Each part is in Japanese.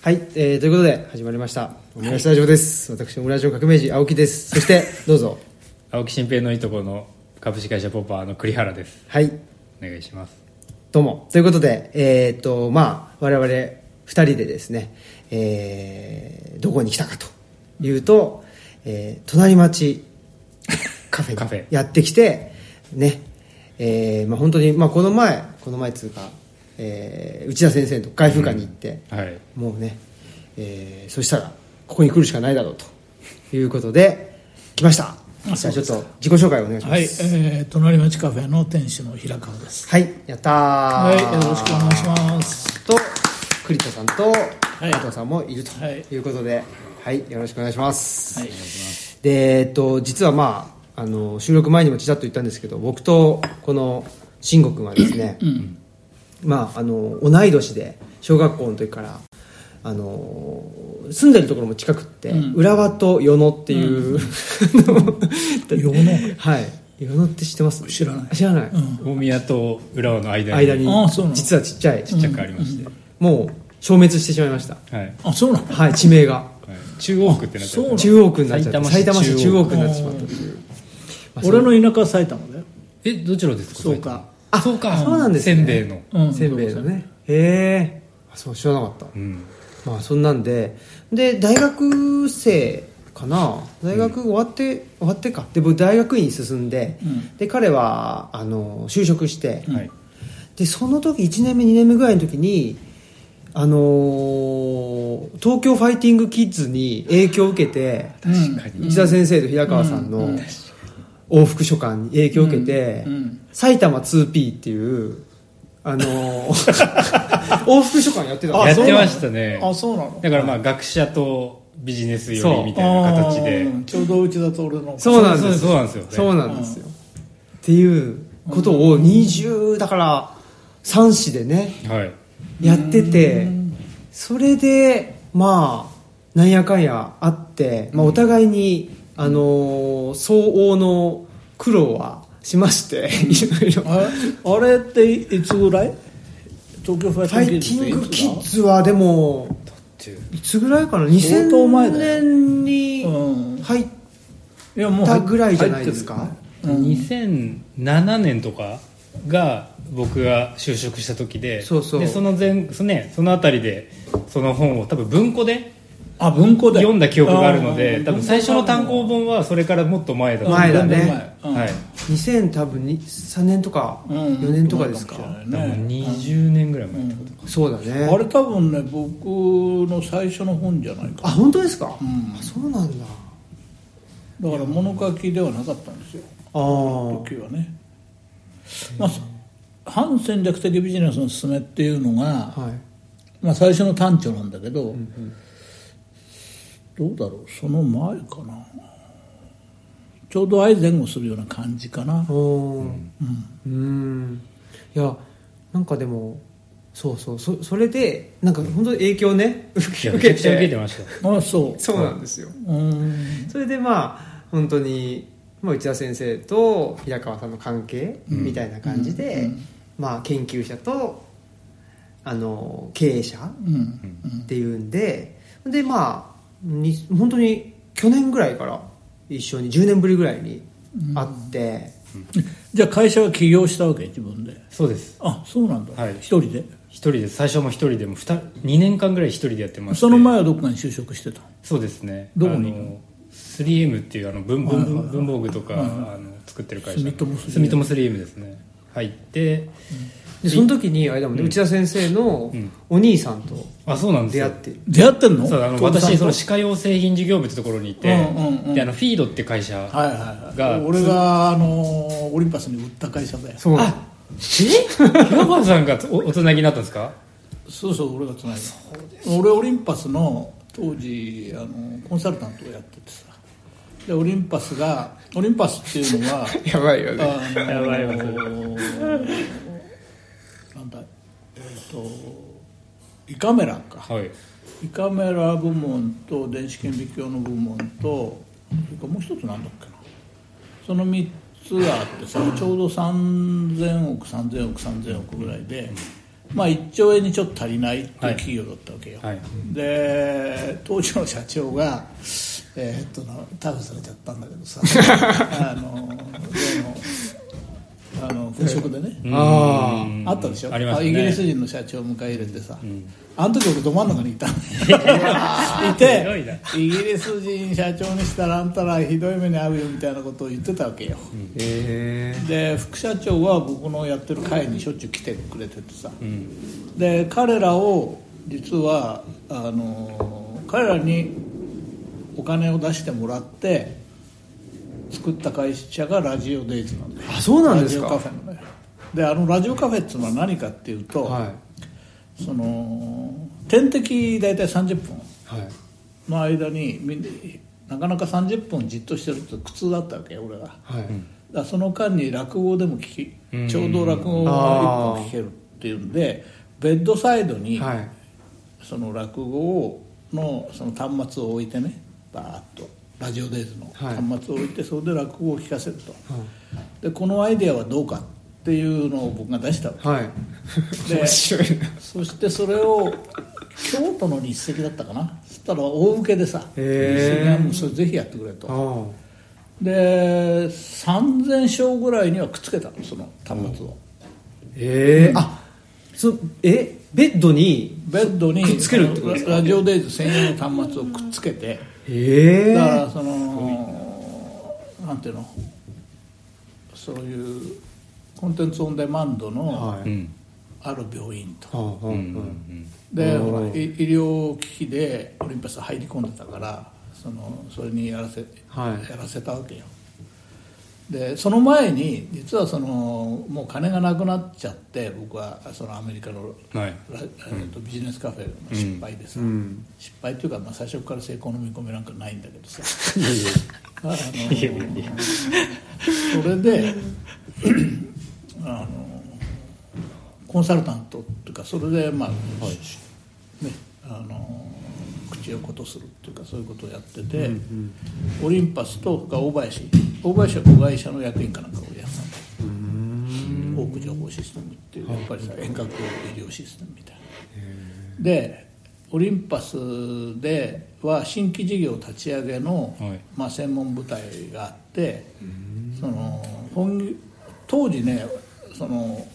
はい、えー、ということで始まりました。オムライスラジオです、私オムライスの革命児青木です。そしてどうぞ。青木新平のいとこの株式会社ポッパーの栗原です。はい。お願いします。どうも。ということでえー、っとまあ我々2人でですねえー、どこに来たかというと、えー、隣町 カフェにカフェ。やってきてねえーまあ、本当に、まあ、この前この前っつうか、えー内田先生と外風館に行って、はい。もうね、えーそしたらここに来るしかないだろうということで来ました。あじゃあちょっと自己紹介お願いしまはい、すえー、隣町カフェの店主の平川です。はい、やったー。はい、よろしくお願いします。と栗田さんとい。加藤さんもいるとはい。いうことではい、よろしくお願いします、はい、でえっと実はまああの収録前にもちらっと言ったんですけど僕とこの慎吾君はですね、まああの同い年で小学校の時からあの住んでるところも近くって、うん。浦和と与野っていう、与野？はい。与野って知ってます？知らない。知らない、うん、大宮と浦和の間に。間にあそうなの。実はちっちゃいちっちゃくありまして、もう消滅してしまいました。はい、あ、そうなの？はい地名が。はい、中央区ってなっちゃった。そう中央区になっちゃって埼埼玉市中央区になってしまったという。まあ俺の田舎は埼玉だよ。えどちらですか？そうか。あそうか。そうなんですね。せんべいの。うん。せんべいのね。へえ。そう知らなかった。うん。まあそんなんで。で大学生かな。大学終わって、終わってか。で僕大学院に進んで、うん。で彼はあの就職して、はい。でその時1年目2年目ぐらいの時にあのー東京ファイティングキッズに影響を受けて確かに、内田先生と平川さんの往復書簡に影響を受けて、うんうん。埼玉 2P っていうあのー 往復書簡やってたんですやってましたね。あ、そうなの？だからまあ学者とビジネス寄りみたいな形で。ちょうどうちだと俺の。そうなんです。そうそうなんですよね。そうなんですよ、っていうことを20だから3子でねはい。やっててそれでまあなんやかんやあって、まあ、お互いに、あのー相応の苦労はしましていろいろ。ああれっていつぐらい？東京ファファイティングィングキッズズはでもっていつぐらいかな？相当前だよ。2000年にうん入ったぐらいじゃないですか、入って2007年とかが僕が就職した時でそうそう。でその前そ,、ね、そのあたりでその本を多分文庫であ、文庫で。読んだ記憶があるので多分最初の単行本はそれからもっと前だと前だね。うんはい。2000多分に3年とかうん。4年とかですか、そうもしれ多分ない？ね20年ぐらい前ってことか。そうだね。あれ多分ね僕の最初の本じゃないかあ本当ですか、ん。あそうなんだ。だから物書きではなかったんですよ。ああ時はね、まあ、反戦略的ビジネスの勧めっていうのが、はい。まあ、最初の単調なんだけど、どうだろう？その前かな。ちょうど相前後するような感じかな、おー。うん。いやなんかでもそうそう。そそれでなんか本当に影響ね受けめちゃくちゃ受けててましたあそう。そうなんですよ。うん。それでまあ本当に、まあ、内田先生と平川さんの関係みたいな感じで、うん。うん。まあ、研究者とあの経営者うん。っていうんででまあに本当に去年ぐらいから一緒に10年ぶりぐらいに会って、じゃあ会社は起業したわけ？自分で。そうです。あそうなんだ、はい。一人で？一人で最初も一人でも 2, 2年間ぐらい一人でやってまして。その前はどこかに就職してた？そうですね。どこに？あの 3M っていうあの文文文房具とか、あの作ってる会社。住友 3M 住友 3M ですね。入って、でその時にあれだもん。ね、内田先生のうん。お兄さんとあそうなんですよ。出会って、出会ってんの？そうあの私その歯科用製品事業部ってところにいて、うんうんうん。であのフィードって会社、はいはいはい。が俺があのオリンパスに売った会社だよ。そう。あえ？平川さんがおおつなぎになったんですか？そうそう俺がつないだ俺オリンパスの当時あのコンサルタントをやっててさ。でオリンパスがオリンパスっていうのは やばいよね。やばいわなんだえっ、と胃カメラか。はい。胃カメラ部門と電子顕微鏡の部門とそれからもう一つなんだっけな。その3つがあってさちょうど3000億3000億3000億ぐらいでまあ、1兆円にちょっと足りないっていう企業だったわけよ、はい。で当時の社長がえーっとな逮捕されちゃったんだけどさ。あの例のあの粉飾でね、ああったでしょ？ありますね。イギリス人の社長を迎え入れてさ、あの時俺ど真ん中にいたの。いてイギリス人社長にしたらあんたらひどい目に遭うよみたいなことを言ってたわけよ、あへえで副社長は僕のやってる会にしょっちゅう来てくれててさ、で彼らを実はあの彼らにお金を出してもらって作った会社がラジオデイズなんだよあそうなんですか？ラジオカフェのね。であのラジオカフェっていうのは何かっていうと、はその点滴大体30分。いはい。の間にみんななかなか30分じっとしてるって苦痛だったわけよ俺が。はい。だその間に落語でも聞うん。きちょうど落語が一本聞けるっていうんでベッドサイドにはい。その落語をのその端末を置いてねバーッとラジオデイズのはい。端末を置いてそれで落語を聞かせると。でこのアイデアはどうかっていうのを僕が出したわけ。はい。でそしてそれを京都の日赤だったかな。そしたら大受けでさ日赤がもうそれぜひやってくれと。あで3000章ぐらいにはくっつけたのその端末を。ええあそえベッドにベッドにくっつけるってことですか？ラジオデイズ専用の端末をくっつけてええだからそのなんていうの？そういうコンテンツオンデマンドのある病院とはあはあはあでおーほらい医療機器でオリンパス入り込んでたからそのそれにやらせ,、はい。やらせたわけよでその前に実はそのもう金がなくなっちゃって僕はそのアメリカのはい。ラえーとビジネスカフェの失敗でさ、うん。失敗っていうか、まあ、最初から成功の見込みなんかないんだけどさ。あのそれであのコンサルタントっていうかそれでまあ、ねあの口をことするかそういうことをやってて、オリンパスと大林大林は子会社の役員かなんかをやってたんだよオーク情報システムっていうやっぱりさ遠隔医療システムみたいな。でオリンパスでは新規事業立ち上げの、はい。まあ、専門部隊があってその本業当時ねその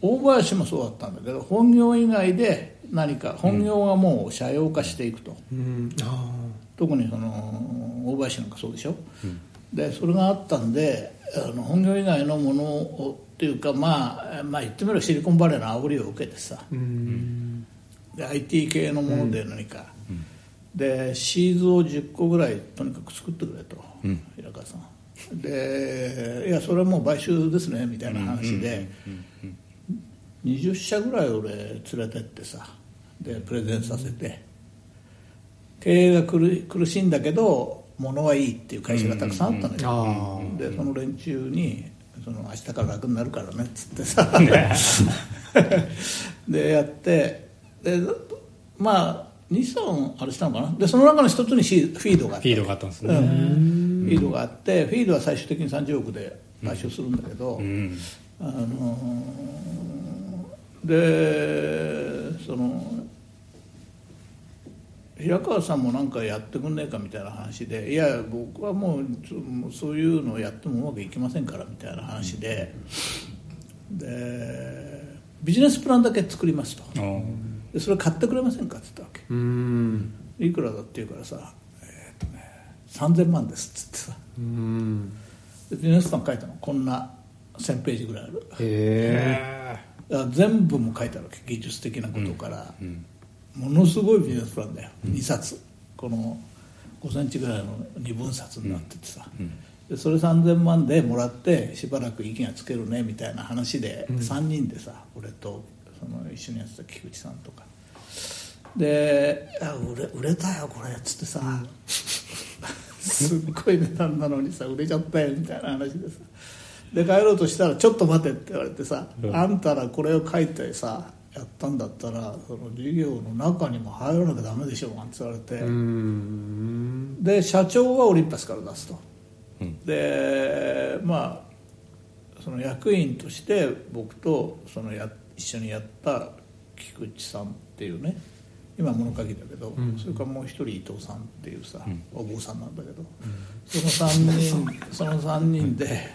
大林もそうだったんだけど本業以外で何か本業がもう社用化していくと、うん。あ特にその大林なんかそうでしょ、でそれがあったんであの本業以外のものをっていうかまあ、まあ、言ってみればシリコンバレーの煽りを受けてさ。あうん。でで IT 系のもので何か、でシーズを10個ぐらいとにかく作ってくれと、平川さん。でいやそれはもう買収ですねみたいな話で、20社ぐらい俺連れてってさでプレゼンさせて。経営が苦苦しいんだけど物はいいっていう会社がたくさんあったのよ、ああでその連中にその「明日から楽になるからね」っつってさ。でやってでまあ23あれしたのかな？でその中の一つにフィードがあって。フィードがあったんですうねん。フィードがあってフィードは最終的に30億で買収するんだけど、うん。あのーでその平川さんもなんかやってくんねえかみたいな話でいや僕はもうそもういうのをやってもうまくいきませんからみたいな話ででビジネスプランだけ作りますと。でそれ買ってくれませんかって言ったわうん。けいくらだって言うからさ、えーとね、3000万ですっつってさ。うん。でビジネスプラン書いたの。こんな1000ページぐらいある。へえ全部も書いてあるわけ。技術的なことから、ものすごいビジネスプランだよ、2冊。この5センチぐらいの2分冊になっててさ、でそれ3000万でもらってしばらく息がつけるねみたいな話で、3人でさ俺とその一緒にやってた菊池さんとか。で「あ売れ売れたよこれ」っつってさ、すっごい値段なのにさ売れちゃったよみたいな話でさ。で帰ろうとしたら「ちょっと待て」って言われてさ「うん。あんたらこれを書いてさやったんだったらその事業の中にも入らなきゃダメでしょ」なんて言われて、うん。で社長はオリンパスから出すと、うん。でまあその役員として僕とそのや一緒にやった菊池さんっていうね今物書きだけど、それからもう一人伊藤さんっていうさ、お坊さんなんだけど、その3人 その三人で、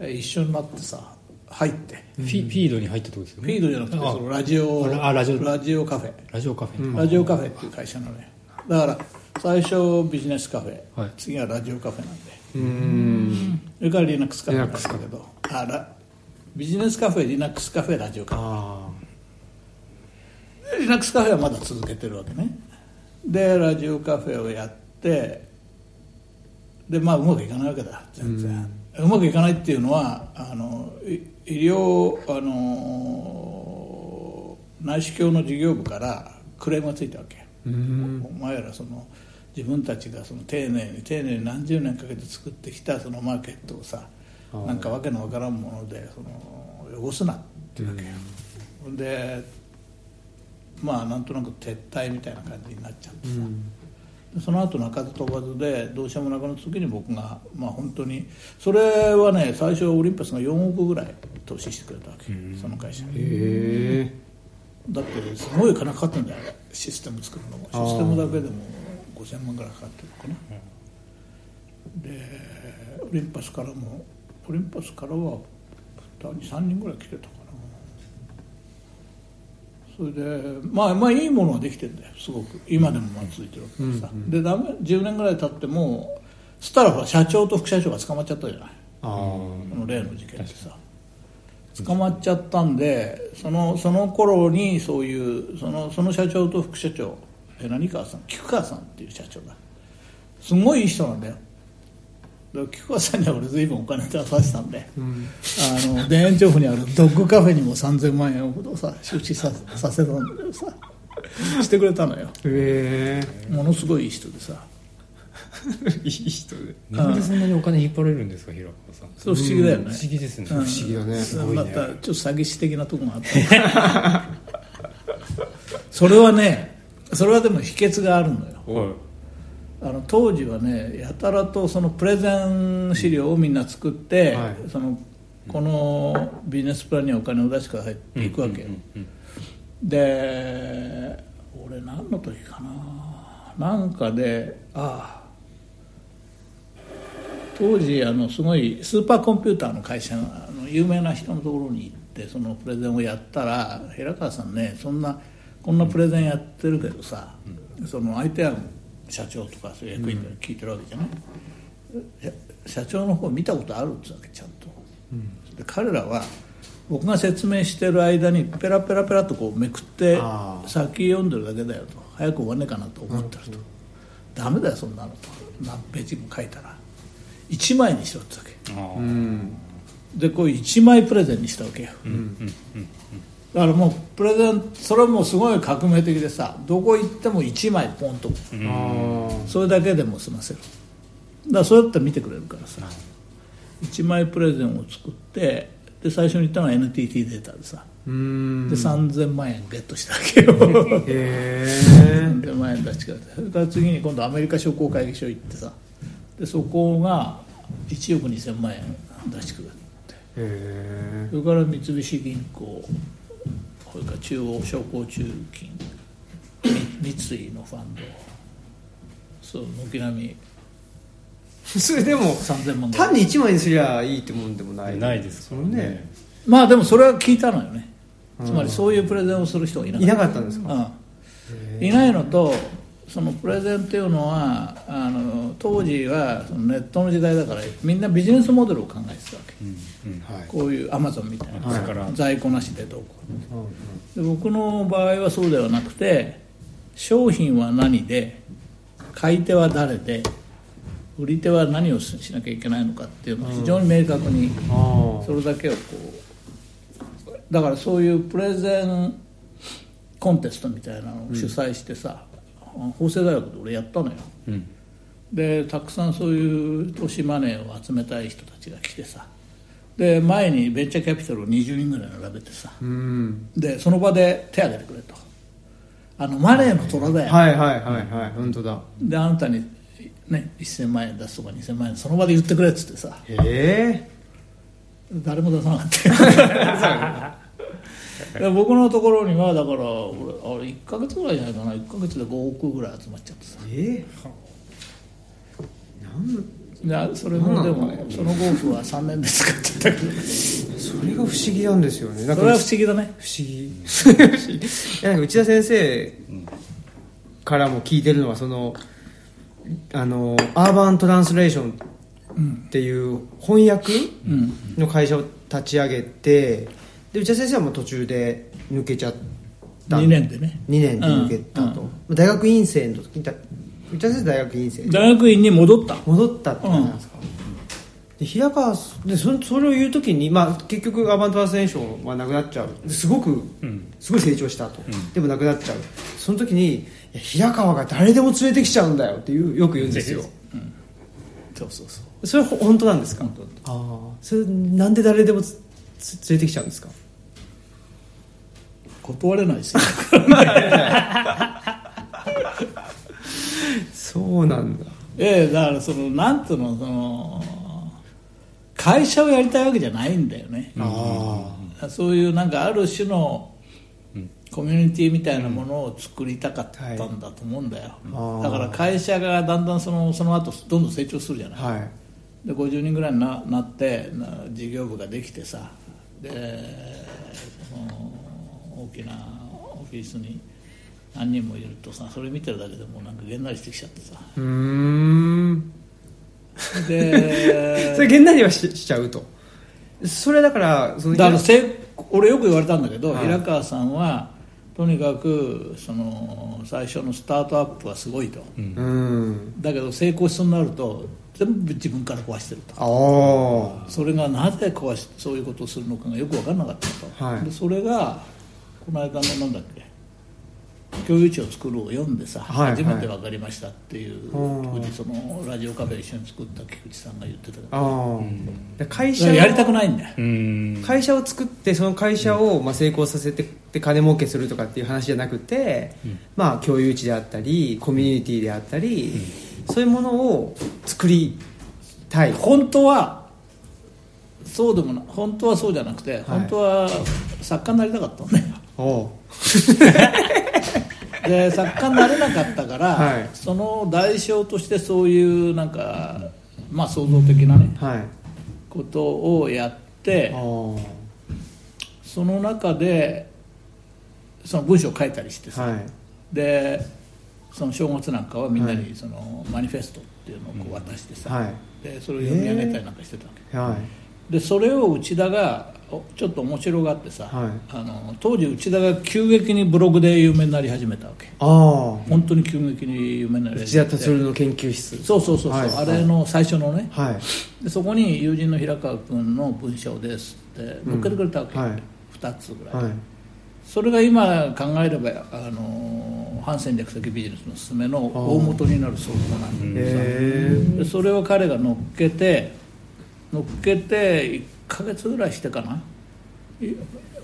一緒になってさ入って。フィフィードに入ったとこですよフねィードじゃなくてあそのラジオあラジオ。ラジオカフェ。ラジオカフェ、ラジオカフェっていう会社なのよだから最初ビジネスカフェ、はい。次はラジオカフェなんで。うん。それからリナックスカフェ。なんだけどあらビジネスカフェリナックスカフェラジオカフあェリナックスカフェはまだ続けてるわけね。でラジオカフェをやってでまあうまくいかないわけだ。全然、うまくいかないっていうのはあのい医療あの内視鏡の事業部からクレームがついたわけ、お前らその自分たちがその丁寧に丁寧に何十年かけて作ってきたそのマーケットをさなんかわけのわからんものでその汚すなっていうわけよ、でまあなんとなく撤退みたいな感じになっちゃってさ、でその後鳴かず飛ばずでどうしようもなくなった時に僕がまあ本当にそれはね最初オリンパスが4億ぐらい投資してくれたわけ、その会社。にだってすごい金かかってんだよ。システム作るのも。システムだけでも5000万ぐらいかかってるのかな、でオリンパスからもオリンパスからは2人3人ぐらい来てたかなそれでまあまあいいものはできてんだよすごく。今でもまあ続いてるわけでさ、でダメ10年ぐらい経ってもそしたらほら社長と副社長が捕まっちゃったじゃないあの例の事件ってさ捕まっちゃったんでそのその頃にそういうそのその社長と副社長え何川さん？菊川さんっていう社長だ。すごいいい人なんだよだから菊川さんには俺随分お金出させたんで、あの田園調布にあるドッグカフェにも3000万円ほどさ出資ささせたんだけどさ。してくれたのよ。へえ。ものすごいいい人でさ。いい人で。なんでそんなにお金引っ張れるんですか平川さん。それ不思議だよね。不思議ですね、うん。不思議だね。すごいね。またちょっと詐欺師的なとこがあった。それはねそれはでも秘訣があるのよ。はいあの当時はねやたらとそのプレゼン資料をみんな作って、はい。そのこのビジネスプランにはお金を出してくださいっていくわけよ、で俺何の時かな。なんかでああ当時あのすごいスーパーコンピューターの会社があの有名な人のところに行ってそのプレゼンをやったら平川さんねそんなこんなプレゼンやってるけどさ、その相手は社長とかそういう役員で聞いてるわけじゃない、いや社長の方見たことあるってわけちゃんと、で彼らは僕が説明してる間にペラペラペラとこうめくって先読んでるだけだよと。早く終わんねえかなと思ってると、ダメだよそんなのと。何ページも書いたら。1枚にしろってわけ。あうん。でこう1枚プレゼンにしたわけよ、だからもうプレゼンそれはもうすごい革命的でさどこ行っても1枚ポンと。あそれだけでも済ませる。だからそうやったら見てくれるからさ。1枚プレゼンを作ってで最初に言ったのは NTT データでさ。うん。で3000万円ゲットしたわけよ。へえ3000万円出してくれて。それから次に今度アメリカ商工会議所行ってさ。でそこが1億2000万円出してくれて。へそれから三菱銀行それから中央商工中金み三井のファンドそう軒並み。えそれでも3000万単に1枚にすりゃいいってもんでもない。ないですそのね。まあでもそれは聞いたのよね。つまりそういうプレゼンをする人がいなかった。いなかったんですか？うん、いないのとそのプレゼンっていうのはあの当時はそのネットの時代だからみんなビジネスモデルを考えてたわけ、はい。こういうアマゾンみたいな、はい。だから在庫なしでどうこうで僕の場合はそうではなくて商品は何で買い手は誰で売り手は何をしなきゃいけないのかっていうのを非常に明確にあそれだけをこうだからそういうプレゼンコンテストみたいなのを主催してさ、法政大学で俺やったのよ。うん。でたくさんそういう投資マネーを集めたい人たちが来てさで前にベンチャーキャピタルを20人ぐらい並べてさ。うん。でその場で手挙げてくれと。あのマネーの虎だよ、はいはいはいはい本当だ。であなたに、ね、1000万円出すとか2000万円その場で言ってくれっつってさ。へえ誰も出さなかった。で僕のところにはだから俺あれ1か月ぐらいじゃないかな。1か月で5億ぐらい集まっちゃってさ。えー、なんでそれもでも、その5億は3年で使っちゃったけど。それが不思議なんですよね。それは不思議だね。不思議。いやなんか内田先生からも聞いてるのはそのあのアーバントランスレーションっていう翻訳うん。の会社を立ち上げてで内田先生はもう途中で抜けちゃった。2年でね。2年で抜けたと、大学院生の時田先生大学院生で大学院に戻った。戻ったって感じなんですか、で平川でそそれを言う時に、まあ、結局アバントランスレーションはなくなっちゃう。ですごくすごい成長したと、でもなくなっちゃう。その時に平川が誰でも連れてきちゃうんだよっていうよく言うんですよ。そうそうそう。それ本当なんですか？本当ああそれなんで誰でも連れてきちゃうんですか？断れないですよ そうなんだ。ええだからそのなんつうのその会社をやりたいわけじゃないんだよね。あそういうなんかある種のコミュニティみたいなものを作りたかったんだと思うんだよ、はいだから会社がだんだんそのその後どんどん成長するじゃない、あはい。で50人ぐらいにななってな事業部ができてさ。でその大きなオフィスに何人もいるとさそれ見てるだけでもうなんかげんなりしてきちゃってさ。うーん。で それげんなりはししちゃうと。それだからそのだからせ俺よく言われたんだけど、はい。平川さんはとにかくその最初のスタートアップはすごいと、うん。だけど成功しそうになると全部自分から壊してると。ああ。それがなぜ壊しそういうことをするのかがよく分からなかったと、はい。でそれがこの間のなんだっけ共有地を作るを読んでさ、はいはい。初めて分かりましたっていう、うん。当時そのラジオカフェ一緒に作った菊池さんが言ってたけど。ああ、で会だ社やりたくないんだよ、うん。会社を作ってその会社をまあ成功させてで金儲けするとかっていう話じゃなくて、まあ共有地であったりコミュニティであったり、そういうものを作りたい。本当はそうでもな本当はそうじゃなくて、本当は作家になりたかったんだよおう。で作家になれなかったから、はい。その代償としてそういうなんかまあ創造的なねはい。ことをやってその中でその文章を書いたりしてさ、はい。でその正月なんかはみんなにそのマニフェストっていうのをこう渡してさ、はい。でそれを読み上げたりなんかしてたわけ、はいでそれを内田がおちょっと面白がってさ、はい。あの当時内田が急激にブログで有名になり始めたわけ。ああ。本当に急激に有名になり内田始めて。達郎の研究室。そうそうそうそう、はい。あれの最初のね。はい。でそこに友人の平川君の文章ですって載っけてくれたわけ、はい。2つぐらい、はい。それが今考えればあの反戦略的ビジネスの勧めの大元になる想像なんでそれを彼が乗っけて乗っけて1ヶ月ぐらいしてかな。い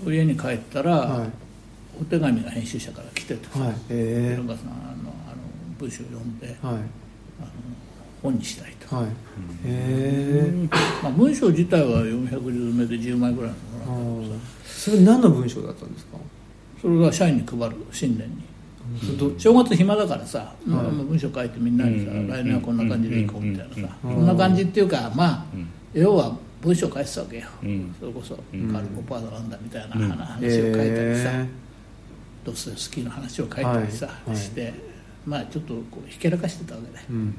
家に帰ったら、はい。お手紙が編集者から来ててさ、はい。へ平川さんあのあの文章を読んでえはい。本にしたいと、はい。まあ、文章自体は410目で10枚ぐらいのものなんだけどさそれ何の文章だったんですか？それが社員に配る新年に。ど正月暇だからさ、まあ文章書いてみんなにさ、来年はこんな感じでいこうみたいなさ、こんな感じっていうかまあ、要は文章書いてたわけよ、それこそカルコパードなんだみたいな話を書いたりさ、へドストエフスキーの話を書いたりさ、はい。はい。してまあちょっとこうひけらかしてたわけえうん。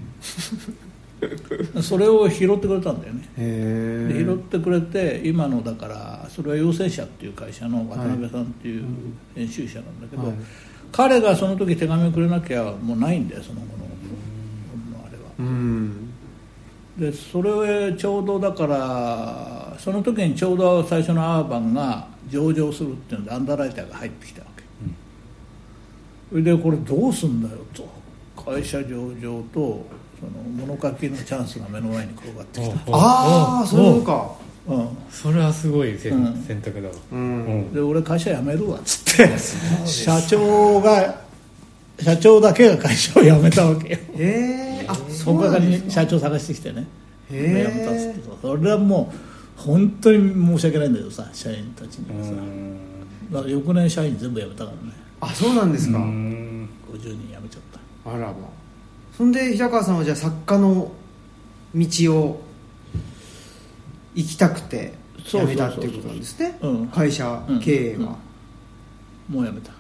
で それを拾ってくれたんだよね。へえで拾ってくれて今のだからそれは陽性者っていう会社の渡辺さんっていう編集者なんだけど、はい。彼がその時手紙をくれなきゃもうないんだよその後ののあれは。うんでそれちょうどだからその時にちょうど最初のアーバンが上場するっていうのでアンダーライターが入ってきたわけ、それでこれどうすんだよと。会社上場とその物書きのチャンスが目の前に転がってきた、ああそうか。うん、それはすごい選,、うん。選択だわ。ううん。んで俺会社辞めるわっつって。社長が社長だけが会社を辞めたわけよ。へえあそう他なんですか。に社長探してきてね。辞へめたっつってさそれはもう本当に申し訳ないんだけどさ社員たちに。はさだから翌年社員全部辞めたからねあそうなんですか、うん。50人辞めちゃったあらまそんで平川さんはじゃあ作家の道を行きたくて辞めたっていうことなんですね。うん会社経営が、もう辞めた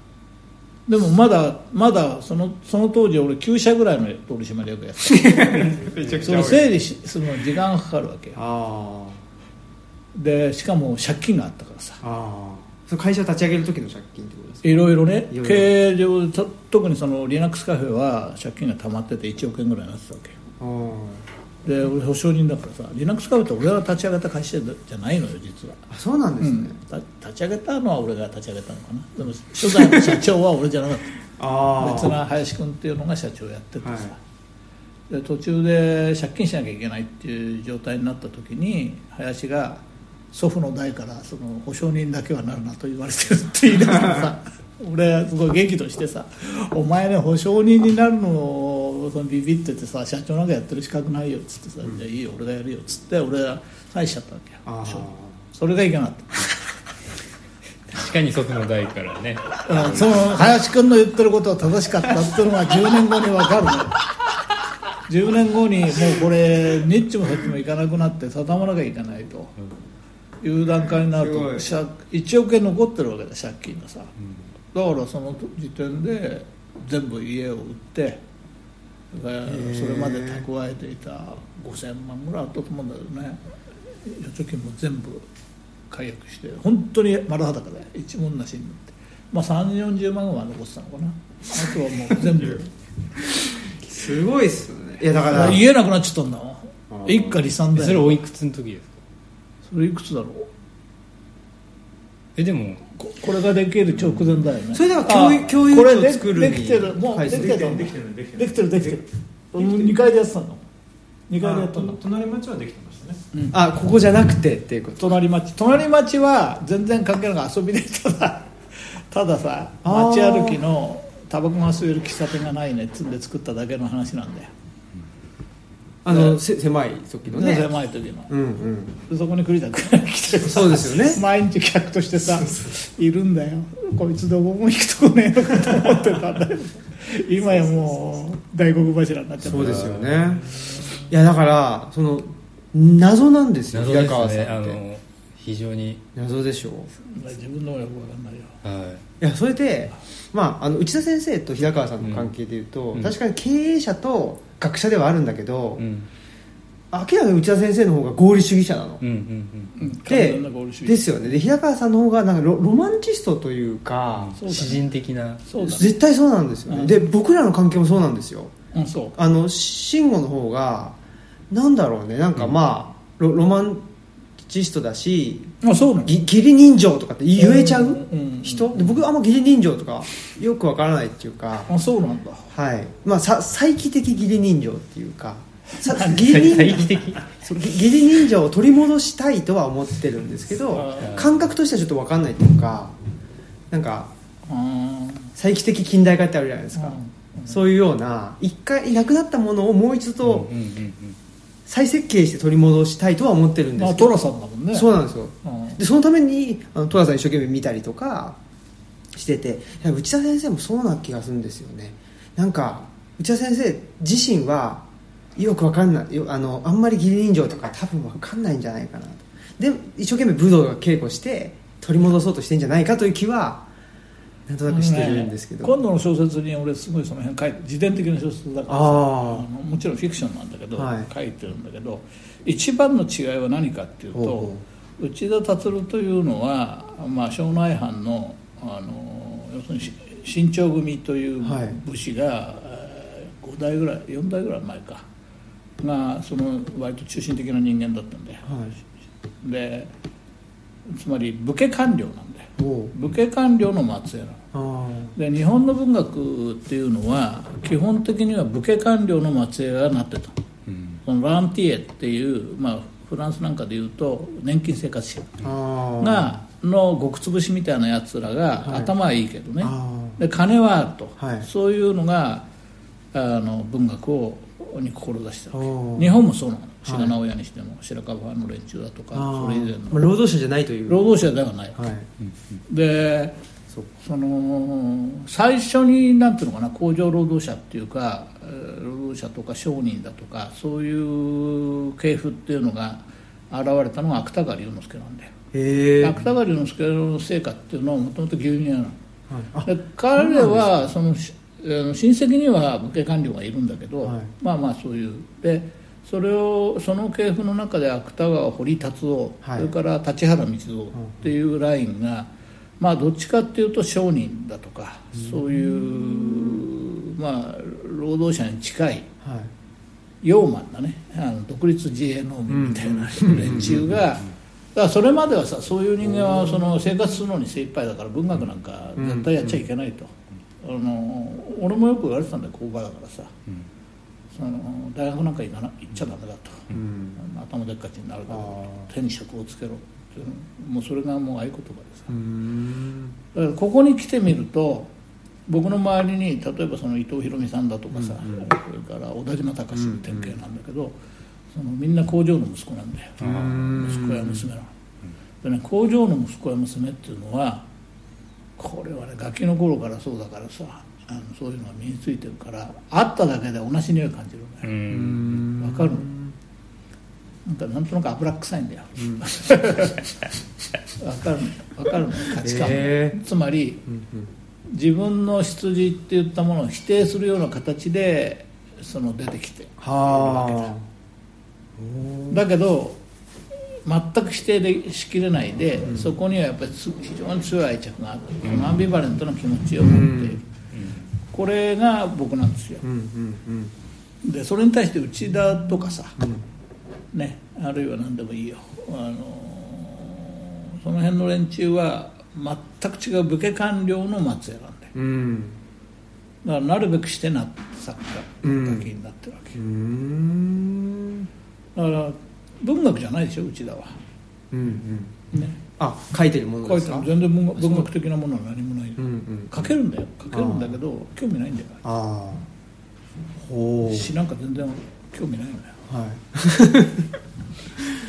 でもまだまだそのその当時俺9社ぐらいの取締役やって それ整理しするのに時間がかかるわけでしかも借金があったからさ。その会社立ち上げる時の借金ってことですか？いろいろね。経営上と特にそのリナックスカフェは借金が溜まってて1億円ぐらいになってたわけよ。あで俺保証人だからさリナックスカフェって俺が立ち上げた会社じゃないのよ実は、あそうなんですね、うん。た立ち上げたのは俺が立ち上げたのかな。でも初代の社長は俺じゃなかった。ああ別な林君っていうのが社長やっててさ、はで途中で借金しなきゃいけないっていう状態になった時に林が祖父の代からその保証人だけはなるなと言われてるって言いながらさ俺はすごい元気としてさ「お前ね保証人になるのをそのビビっててさ社長なんかやってる資格ないよ」っつってさ「じゃあいいよ俺がやるよ」っつって俺は返しちゃったわけよそれがいけなかった。確かに外の代からね。うんその林君の言ってることは正しかったっていうのが10年後に分かるのよ。10年後にもうこれニッチもそっちもいかなくなって畳まなきゃいけないと。いう段階になるとす借1億円残ってるわけだ借金がさ。だからその時点で全部家を売ってそれまで蓄えていた5000万ぐらいあったと思うんだけどね。預貯金も全部解約して本当に丸裸で一文なしになって。まあ3 4 0万ぐらい残ってたのかな。あとはもう全部。すごいっすよね。いやだから言えなくなっちゃったんだもん。あー。一家離散だそれよおいくつの時ですか？それいくつだろう？えでもここれができる直前だよね。それだから教育あ教育これで作るにできてる。もうはいできてるできてるできてる。できてるできてる。2階でやってたの？2階でやったんだあ隣町はできてましたね。あここじゃなくてっていうこと。隣町。隣町は全然関係なく遊びでただ たださ街歩きのタバコが吸える喫茶店がないねっつんで作っただけの話なんだよ、あのせ狭い時のね。狭い時の。うんうん。でそこに栗田君が来てさそうですよね。毎日客としてさいるんだよ。こいつどこも行くとこねえのかと思ってたんだよ。今やもう大黒柱になっちゃったそうですよね。いやだからその謎なんですよ謎です平川さんって。ねあの非常に。謎でしょ。う自分のもよく分かんないよ。はい。いやそれで、まあ、あの内田先生と平川さんの関係でいうと、うん。確かに経営者と学者ではあるんだけど、うん。明らかに内田先生の方が合理主義者なの、うんうんうん。完で全な合理主義ですよね。で平川さんの方がなんかロロマンチストというか、そうだね。詩人的な。ね。絶対そうなんですよね、うん。で僕らの関係もそうなんですよ。あの慎吾の方がなんだろうね。なんかまあ、ロロマンチストだしあそうな義理人情とかって言えちゃう、うん人？で僕あんま義理人情とかよくわからないっていうかあそうなんだ。はい。まあさ再帰的義理人情っていうか 義理人情を取り戻したいとは思ってるんですけど感覚としてはちょっとわかんないっていうかなんかうん再帰的近代化ってあるじゃないですか、うんそういうような一回なくなったものをもう一度うんうんうん再設計して取り戻したいとは思ってるんでまあすけど、寅さんだもんね。そうなんですよ。うん。でそのためにあの寅さん一生懸命見たりとかしてて内田先生もそうな気がするんですよね。なんか内田先生自身はよくわかんない。よあのあんまり義理人情とか多分わかんないんじゃないかなと。で一生懸命武道が稽古して取り戻そうとしてんじゃないかという気はなんとなくしてるんですけど、今度の小説に俺すごいその辺書いて自伝的な小説だからさもちろんフィクションなんだけど、はい。書いてるんだけど一番の違いは何かっていうとほ内田達というのは、まあ、庄内藩のあの要するにし新朝組というはい。武士が、えー5代ぐらい4代ぐらい前か。がその割と中心的な人間だったんだよ。はい。でつまり武家官僚なんだ武家官僚の末裔なの。あで日本の文学っていうのは基本的には武家官僚の末裔がなってた。うん。このランティエっていう、まあ、フランスなんかでいうと年金生活者。がの極潰しみたいなやつらが、はい。頭はいいけどね。あで金はあると、はい。そういうのがあの文学をに志してるわおー。け日本もそうなの志賀直哉にしても白樺ファンの連中だとかそれ以前まあの労働者じゃないという。労働者ではない。はい。でその最初になんていうのかな工場労働者っていうかえー労働者とか商人だとかそういう系譜っていうのが現れたのが芥川龍之介なんだよ。芥川龍之介の成果っていうのはもともと牛乳屋なの。あで彼はその親戚には武家官僚がいるんだけど、はい。まあまあそういう。でそれをその系譜の中で芥川堀達夫、はい。それから立原道蔵っていうラインが、まあどっちかっていうと商人だとか、そういうまあ労働者に近いはい。ヨーマンなね。あの独立自衛農民みたいな連中がだからそれまではさそういう人間はその生活するのに精一杯だから文学なんか絶対やっちゃいけないと、あの俺もよく言われてたんだよ工場だからさ、その大学なんか行かな行っちゃダメだと、うん。頭でっかちになるだろう手に職をつけろっていうもうそれがもう合言葉でさうーん。だからここに来てみると僕の周りに例えばその伊藤博美さんだとかさ、それから小田島隆の典型なんだけど、そのみんな工場の息子なんだよ。ん。息子や娘なの、でね工場の息子や娘っていうのはこれはねガキの頃からそうだからさあのそういうのが身についてるから会っただけで同じ匂い感じるんだうよん。わかるなんかなんとなく油臭いんだよ。わ、かるわかるの？価値観、へつまりうんうん。自分の出自って言ったものを否定するような形でその出てきてはだけど全く否定でしきれないで、そこにはやっぱりつ非常に強い愛着がある、アンビバレントな気持ちを持っている、これが僕なんですよ。でそれに対して内田とかさ、ねあるいは何でもいいよ。あのーその辺の連中は全く違う武家官僚の末裔なんだよ。うん。だからなるべくしてな作家うんの書きになってるわけ、うーん。だから文学じゃないでしょ内田は。うんうん。ねあ書いてるものですか？全然文学文学的なものは何もない、うんうん書けるんだよ。書けるんだけど興味ないんだよ。ああほう。詩なんか全然興味ないんだよはい。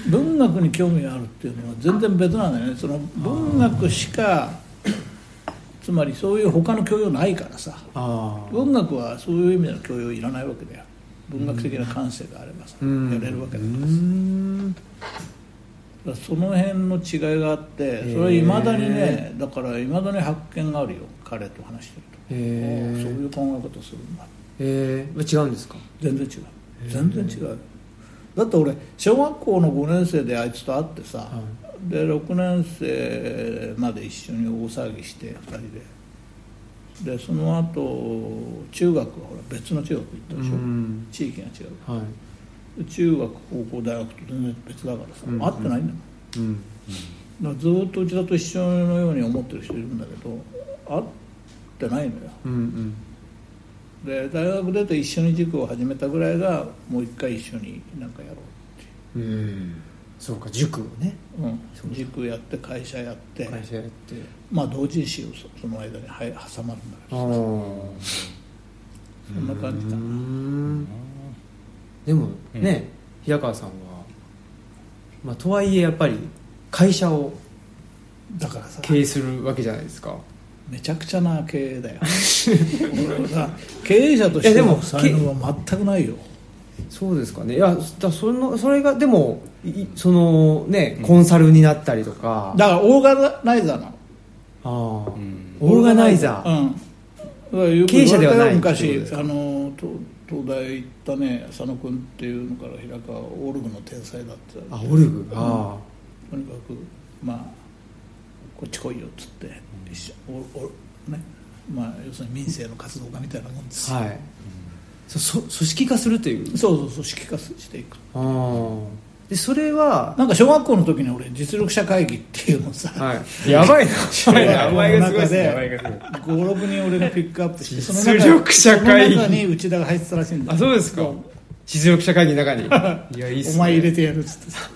文学に興味があるっていうのは全然別なんだよね。その文学しかつまりそういう他の教養ないからさ。文学はそういう意味での教養いらないわけだよ。文学的な感性があればさ、うん。やれるわけだからうーんその辺の違いがあってそれはいまだにねだからいまだに発見があるよ彼と話してると。そういう考え方するんだえー、違うんですか？全然違う。全然違う。だって俺小学校の5年生であいつと会ってさ、で6年生まで一緒に大騒ぎして2人で。でその後中学はほら別の中学行ったでしょ、うん。地域が違うはい。で中学高校大学と全然別だからさ、うん。会ってないんだもん。うん。ずっと内田と一緒のように思ってる人いるんだけど会ってないのよ。うんうん。で大学出て一緒に塾を始めたぐらいがもう一回一緒になんかやろうってう。ん。そうか塾をね。うん、塾やって会社やって。会社やって。まあ同人誌をそその間にはい挟まるんだけどそんな感じかな。んでもね、平川さんは、まあ、とはいえやっぱり会社をだからさ経営するわけじゃないですか。めちゃくちゃな経営だよ。経営者としての才能は全くないよ。そうですかね。いやだそのそれがでもいそのねコンサルになったりとか、だからオーガナイザーなの。ああ、ん。オーガナイザー、うん。経営者ではない昔あの東東大行ったね佐野君っていうのから平川オルグの天才だってあオルグ？あ。とにかくまあこっち来いよっつって一緒おおねまあ要するに民生の活動家みたいなもんです。はい、そそ組織化するという？そうそう組織化していく。ああでそれはなんか小学校の時に俺実力者会議っていうのをさ、はい。やばいな。やばいな。名前がすごいですね名前がすごい56人俺がピックアップして その実力者会議。その中に内田が入ってたらしいんだよ。あそうですか。実力者会議の中に。いやいいっすね。お前入れてやるっつってさ。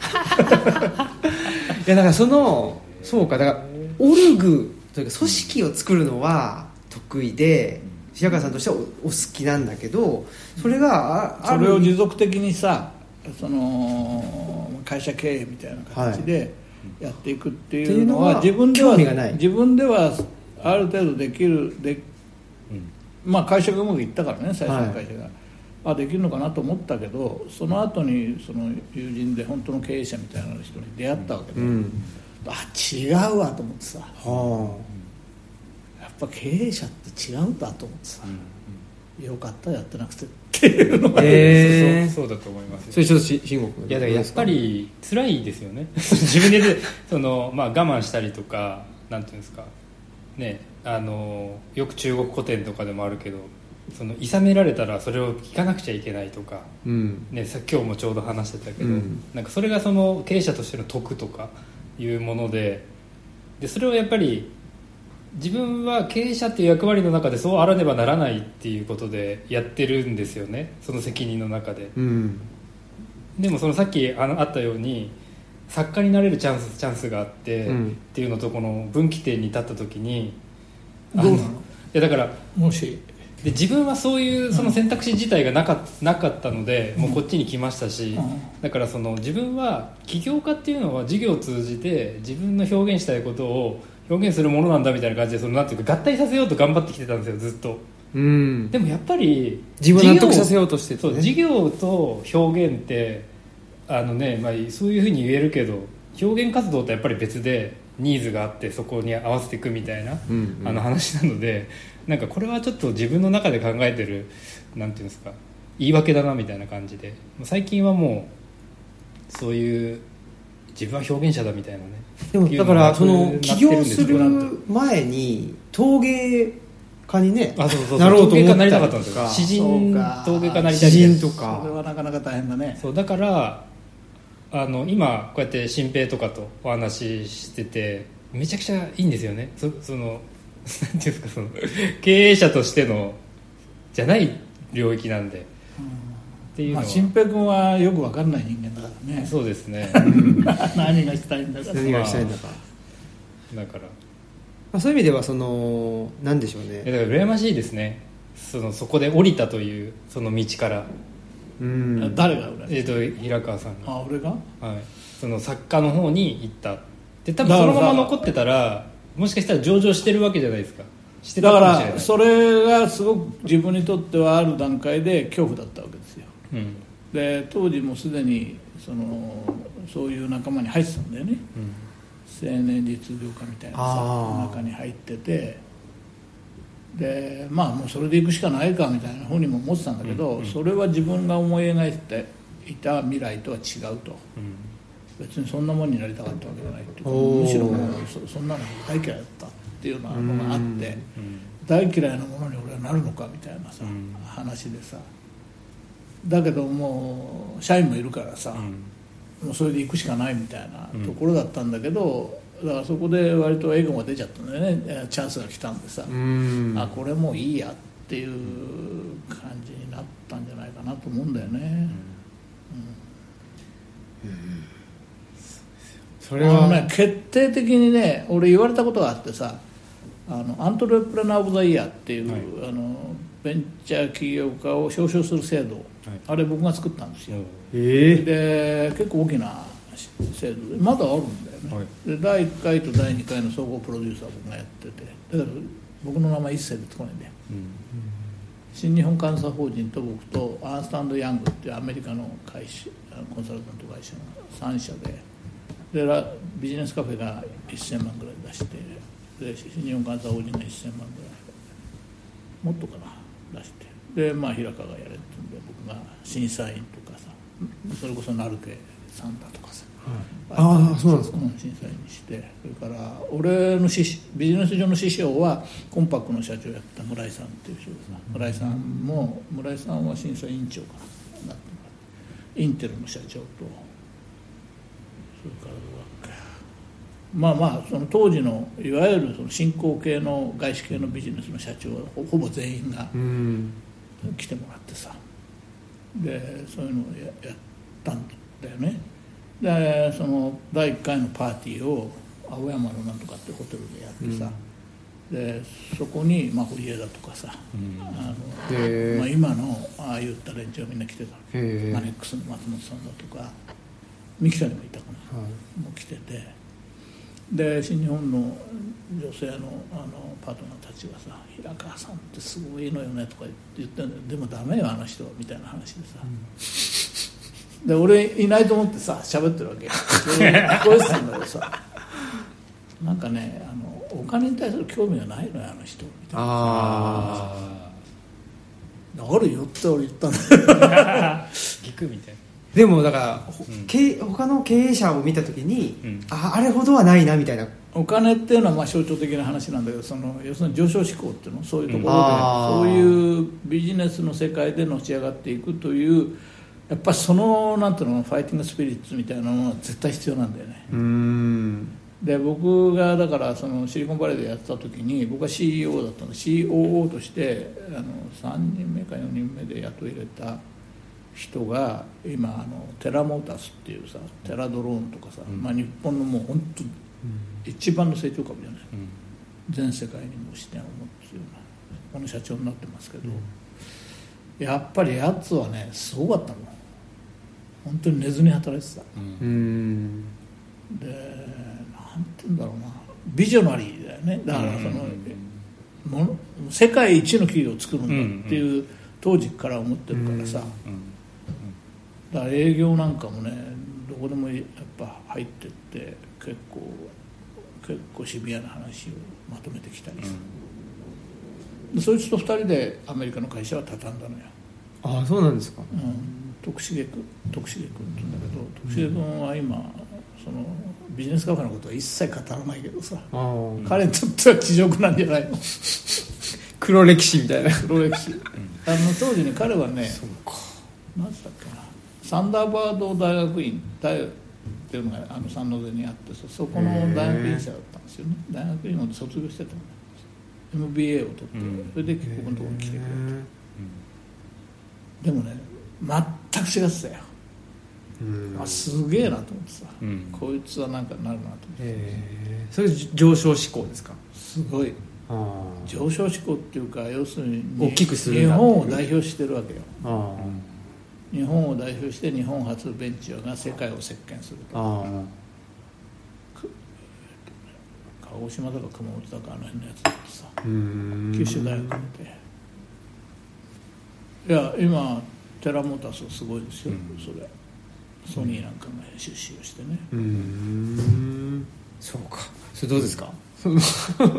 いやだからそのそうかだからオルグというか組織を作るのは得意で平川さんとしてはおお好きなんだけどそれがそれをる持続的にさその会社経営みたいな形でやっていくっていうのは,、自分では興味がない。自分ではある程度できるで、まあ会社がうまくいったからね最初の会社が、あできるのかなと思ったけどその後にその友人で本当の経営者みたいな人に出会ったわけで、うん。あ違うわと思ってさ。はやっぱ経営者って違うんだと思ってさ、よかったやってなくてっていうのあが、へえそうそう。だと思いますそれちょっとし慎吾君いやっぱり辛いですよね。自分でその、まあ、我慢したりとかなんていうんですか。ねあのよく中国古典とかでもあるけどその諌められたらそれを聞かなくちゃいけないとか、うん。ね、さ今日もちょうど話してたけど、うん。なんかそれがその経営者としての徳とかいうものででそれをやっぱり自分は経営者っていう役割の中でそうあらねばならないっていうことでやってるんですよね。その責任の中で。うん。でもそのさっきあのあったように作家になれるチャンスチャンスがあって、うん。っていうのとこの分岐点に立った時にあどうなの？いやだからもし。で自分はそういうその選択肢自体がなかなかったので、もうこっちに来ましたし、うん。だからその自分は起業家っていうのは事業を通じて自分の表現したいことを表現するものなんだみたいな感じでそのなんていうか合体させようと頑張ってきてたんですよずっと。うん。でもやっぱり自分を納得させよようとしててね。そう事業と表現ってあのね、まあ、そういうふうに言えるけど表現活動とやっぱり別でニーズがあってそこに合わせていくみたいな、うんうん。あの話なのでなんかこれはちょっと自分の中で考えてるなんていうんですか言い訳だなみたいな感じで最近はもうそういう自分は表現者だみたいなねでもだからその起業する前に陶芸家にねあそうそうそう。なろうと思った陶芸家になりたかりとったんですよか。詩人陶芸家になりたいとそかれはなかなか大変だね。そうだからあの今こうやって新平とかとお話ししててめちゃくちゃいいんですよね。そその なんていうんですかその経営者としてのじゃない領域なんで、っていうのまあは、新平君はよく分かんない人間だからね。そうですね。何がしたいんだか。何がしたいんだか、だから。まあ、そういう意味ではそのなんでしょういやねだから羨ましいですね。そのそこで降りたというその道から、うん。誰が俺えー、と平川さんが。あ俺が？はい、その作家の方に行った。で多分そのまま残ってたらもしかしたら上場してるわけじゃないですか。してただかかもしれない。らそれがすごく自分にとってはある段階で恐怖だったわけ。ですようん。で当時もすでにそのそういう仲間に入ってたんだよね。青年実業家みたいなさ中に入ってて。でまあもうそれで行くしかないかみたいなふうにも思ってたんだけど、それは自分が思い描いていた未来とは違うと。うん。別にそんなもんになりたかったわけじゃないっていうむしろもうそそんなの大嫌いだったっていうようなのがあって。うん。大嫌いなものに俺はなるのかみたいなさ、うん。話でさだけどもう社員もいるからさ、もうそれで行くしかないみたいなところだったんだけど、だからそこで割と笑顔が出ちゃったんだよね。えチャンスが来たんでさ、うん。あこれもういいやっていう感じになったんじゃないかなと思うんだよね、それはね決定的にね俺言われたことがあってさあのアントレプレナー・オブ・ザ・イヤーっていう、はい。あのベンチャー起業家を表彰する制度、あれ僕が作ったんですよ、ええ。で結構大きな制度でまだあるんだよね、はい。で第1回と第2回の総合プロデューサー僕がやってて。だから僕の名前一切出てこないんだよ。新日本監査法人と僕とアースタンド・ヤングっていうアメリカの会社コンサルタント会社の3社で。でラビジネスカフェが1000万ぐらい出してで新日本監査法人が1000万ぐらい。もっとかな出して。でまあ平川がやれってんで僕が審査員とかさそれこそ成家さんだとかさ。ああそうなんですか。うん審査員にして。それから俺の師匠ビジネス上の師匠はコンパクの社長やった村井さんっていう人でさ村井さんも村井さんは審査委員長かななって。インテルの社長とそれからまあまあその当時のいわゆるその新興系の外資系のビジネスの社長はほほぼ全員がうん来てもらってさ。でそういうのをややったんだよね。でその第1回のパーティーを青山のなんとかってホテルでやってさ、でそこに、まあ、堀江だとかさ、あのまあ、今のああいった連中はみんな来てた。マネックスの松本さんだとか。三木さんにもいたかな、はい。もう来ててで新日本の女性のあのパートナーたちがさ「平川さんってすごいのよね」とか言ってんだよでもダメよあの人みたいな話でさ、で俺いないと思ってさ喋ってるわけよ。聞こえてたんだけどさ。なんかねあのお金に対する興味がないのよあの人みたいな。ああるよって俺言ったんだよ。聞くみたいなでもだから、ほうん。経他の経営者を見た時に、うん。ああれほどはないなみたいな。お金っていうのはまあ象徴的な話なんだけどその要するに上昇志向っていうの？そういうところで、あー。そういうビジネスの世界でのし上がっていくというやっぱりそのなんていうの？ファイティングスピリッツみたいなのは絶対必要なんだよね。で僕がだからそのシリコンバレーでやってた時に僕は CEO だったんで COO としてあの3人目か4人目で雇い入れた人が今あのテラモータースっていうさテラドローンとかさ、うん。まあ、日本のもう本当一番の成長株じゃないうん。全世界にも視点を持つようなこの社長になってますけど、やっぱりやつはねすごかったの本当に寝ずに働いてた。でなんて言うんだろうな。ビジョナリーだよね。だからその、もの世界一の企業を作るんだっていう当時から思ってるからさ、うんだから営業なんかもねどこでもやっぱ入ってって結構結構シビアな話をまとめてきたりさ、でそいつと二人でアメリカの会社は畳んだのよ、ああそうなんですか。うん、徳重君徳重君って言うんだけど徳重君は今そのビジネスカフェのことは一切語らないけどさ、ああ。彼にとっては地獄なんじゃないの？黒歴史みたいな。黒歴史。あの当時ね彼はね何つったっけな？サンダーバード大学院大っていうのがあの三ノ瀬にあってさそこの大学院生だったんですよね。大学院を卒業してたんだ MBA を取って、うんそれでここのところに来て。くれたでもね全く違ってたよ、うん。あすげえなと思ってさ、うん。こいつはなんかなるなと思ってそれ上昇志向ですか？すごい。あ上昇志向っていうか要するに大きくする日本を代表してるわけよ。ああ日本を代表して日本初ベンチャーが世界を席巻すると。あ鹿児島とか熊本とかあの辺のやつだってさ。九州大学でいや今テラモータースすごいですよ、うん。それ。ソニーなんかが出資をしてね、うん。そうか。それどうですか？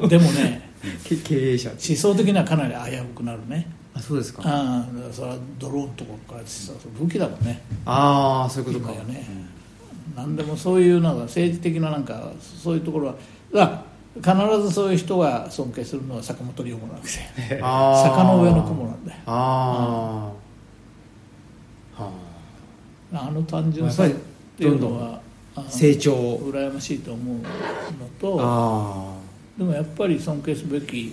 でもねけ 経営者思想的にはかなり危うくなるねあそうですか。ああそれはドローンとかからさ武器だもんね。ああそういうことか。今やね、何でもそういうなんか政治的ななんかそういうところはだ必ずそういう人が尊敬するのは坂本龍馬なわけで。坂の上の雲なんだよ。ああはあ。の単純さっていうのはあの成長。羨ましいと思うのとあでもやっぱり尊敬すべき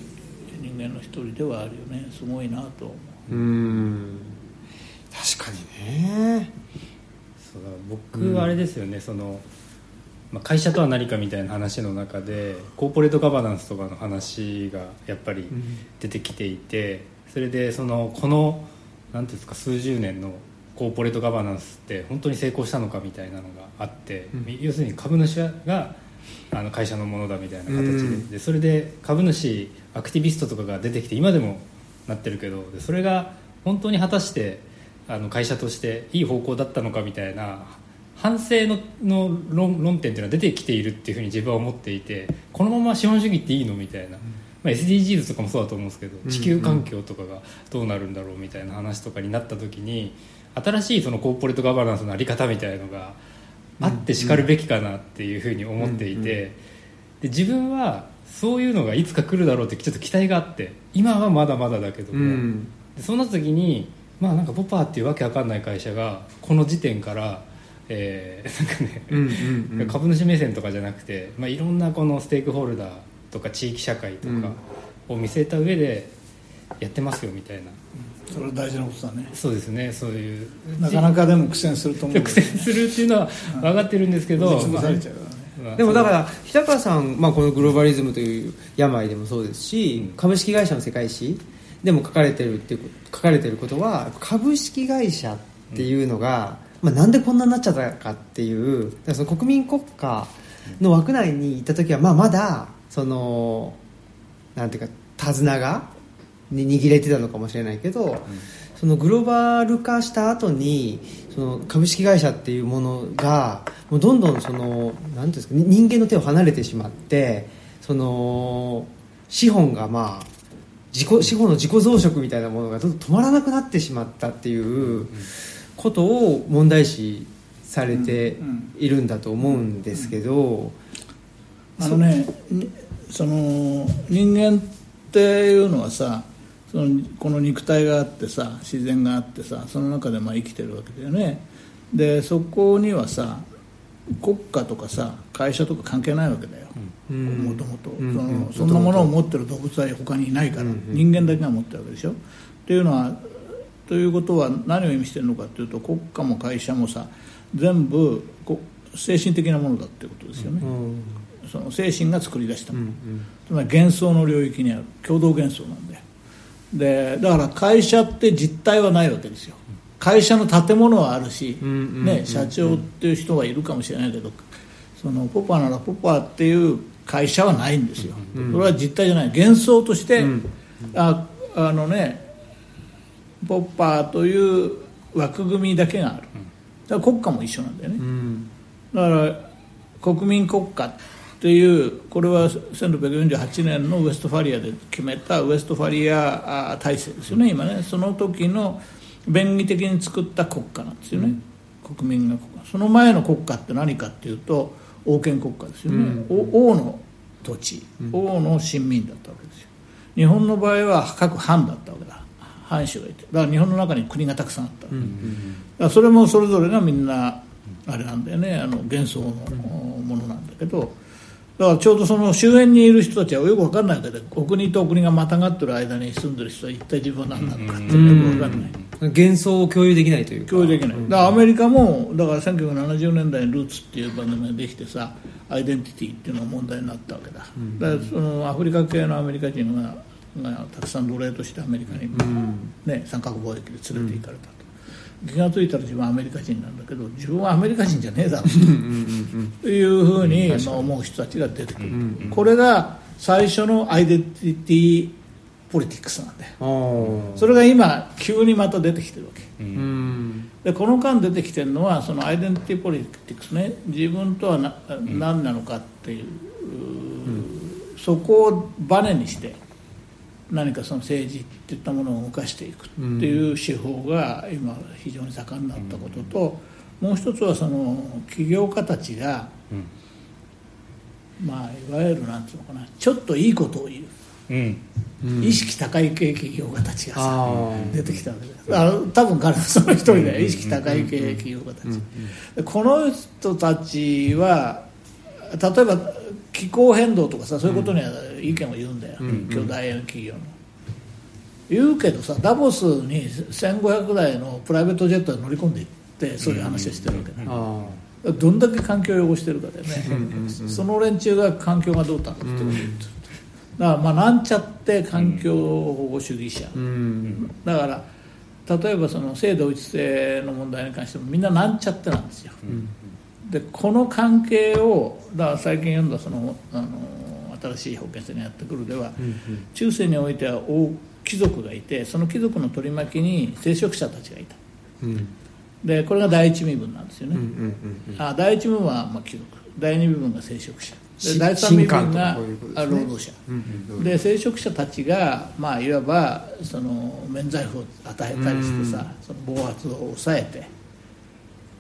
人間の一人ではあるよね。すごいなと思う。あうん。確かにね。そうだ僕はあれですよね、その、まあ、会社とは何かみたいな話の中でコーポレートガバナンスとかの話がやっぱり出てきていてそれでそのこのなんていうんですか数十年のコーポレートガバナンスって本当に成功したのかみたいなのがあって、うん。要するに株主があの会社のものだみたいな形で,、うん。でそれで株主アクティビストとかが出てきて今でもなってるけどでそれが本当に果たしてあの会社としていい方向だったのかみたいな反省のの論論点っていうのは出てきているっていうふうに自分は思っていてこのまま資本主義っていいのみたいな、まあ、SDGs とかもそうだと思うんですけどうん地球環境とかがどうなるんだろうみたいな話とかになった時に新しいそのコーポレートガバナンスの在り方みたいのがあってしかるべきかなっていうふうに思っていて、で自分はそういうのがいつか来るだろうってちょっと期待があって今はまだまだだけども、うん。でそうな時にまあなんかポパーっていうわけわかんない会社がこの時点から、えー なんかね、うんうんうん。株主目線とかじゃなくて、まあ、いろんなこのステークホルダーとか地域社会とかを見据えた上でやってますよみたいな、それは大事なことだね。そうですねそういう。なかなかでも苦戦すると思うけど 苦戦するっていうのは分かってるんでけど、潰されちゃうからねうでもだから日高さん、まあ、このグローバリズムという病でもそうですし、株式会社の世界史でも書かれてるって書かれてることは株式会社っていうのが、まあ、なんでこんなになっちゃったかっていうその国民国家の枠内にいた時は、まあ、まだそのなんていうか手綱がに握れてたのかもしれないけど、そのグローバル化した後にその株式会社っていうものがもうどんどんそのなんていうんですか人間の手を離れてしまってその資本がまあ自己資本の自己増殖みたいなものがどんどん止まらなくなってしまったっていうことを問題視されているんだと思うんですけど、あのねその人間っていうのはさそのこの肉体があってさ自然があってさその中でまあ生きてるわけだよね。でそこにはさ国家とかさ会社とか関係ないわけだよ。もともとそん。なものを持ってる動物は他にいないから、うん。うん、人間だけが持ってるわけでしょ。っていうのはということは何を意味してるのかっていうと国家も会社もさ全部精神的なものだっていうことですよね、うん、その精神が作り出したもの、つまり幻想の領域にある。共同幻想なんだよでだから会社って実態はないわけですよ。会社の建物はあるし、ね、社長っていう人はいるかもしれないけどそのポパならポパっていう会社はないんですよ、それは実態じゃない。幻想として、ああのねポッパーという枠組みだけがある。だから国家も一緒なんだよね、だから国民国家っていうこれは1648年のウエストファリアで決めたウエストファリア体制ですよね今ね。その時の便宜的に作った国家なんですよね、国民が国家。その前の国家って何かっていうと王権国家ですよね、王の土地、王の親民だったわけですよ。日本の場合は各藩だったわけだ。藩主がいて。だから日本の中に国がたくさんあった、だからそれもそれぞれがみんなあれなんだよね。あの幻想のものなんだけどだからちょうどその周辺にいる人たちはよく分かんないけど国と国がまたがってる間に住んでる人は一体自分は何なのかってよく分かんない、幻想を共有できないという共有できない、だからアメリカもだから1970年代に「ルーツ」っていう番組ができてさアイデンティティっていうのが問題になったわけだ、だからそのアフリカ系のアメリカ人ががたくさん奴隷としてアメリカに、ね、三角貿易で連れて行かれた。と。気が付いたら自分はアメリカ人なんだけど自分はアメリカ人じゃねえだろ。うというふうに思う人たちが出てくる、これが最初のアイデンティティポリティクスなんでそれが今急にまた出てきてるわけ、でこの間出てきてるのはそのアイデンティティポリティクスね。自分とはな、何なのかっていう、そこをバネにして何かその政治っていったものを動かしていくっていう手法が今非常に盛んになったことと、もう一つはその起業家たちが、まあいわゆるなんていうのかなちょっといいことを言う、うん、意識高い系企業家たちがさ出てきたわけですあの多分彼はその一人で意識高い系企業家たち、この人たちは例えば気候変動とかさそういうことには意見を言うんだよ、巨大な企業の。言うけどさダボスに1500台のプライベートジェットで乗り込んでいってそういう話をしてるわけね、どんだけ環境を汚してるかだよね。その連中が環境がどうだってことを言ってる。だからまあなんちゃって環境保護主義者、だから例えばその性同一性の問題に関してもみんななんちゃってなんですよ、でこの関係をだ最近読んだそのあの新しい保険制にやってくるでは、うんうん、中世においては王貴族がいてその貴族の取り巻きに聖職者たちがいた、うん、でこれが第一身分なんですよね、うんうんうん、あ第一身分はまあ貴族。第二身分が聖職者。で第三身分が労働者、で聖職者たちが、まあ、いわばその免罪符を与えたりしてさ、その暴発を抑えて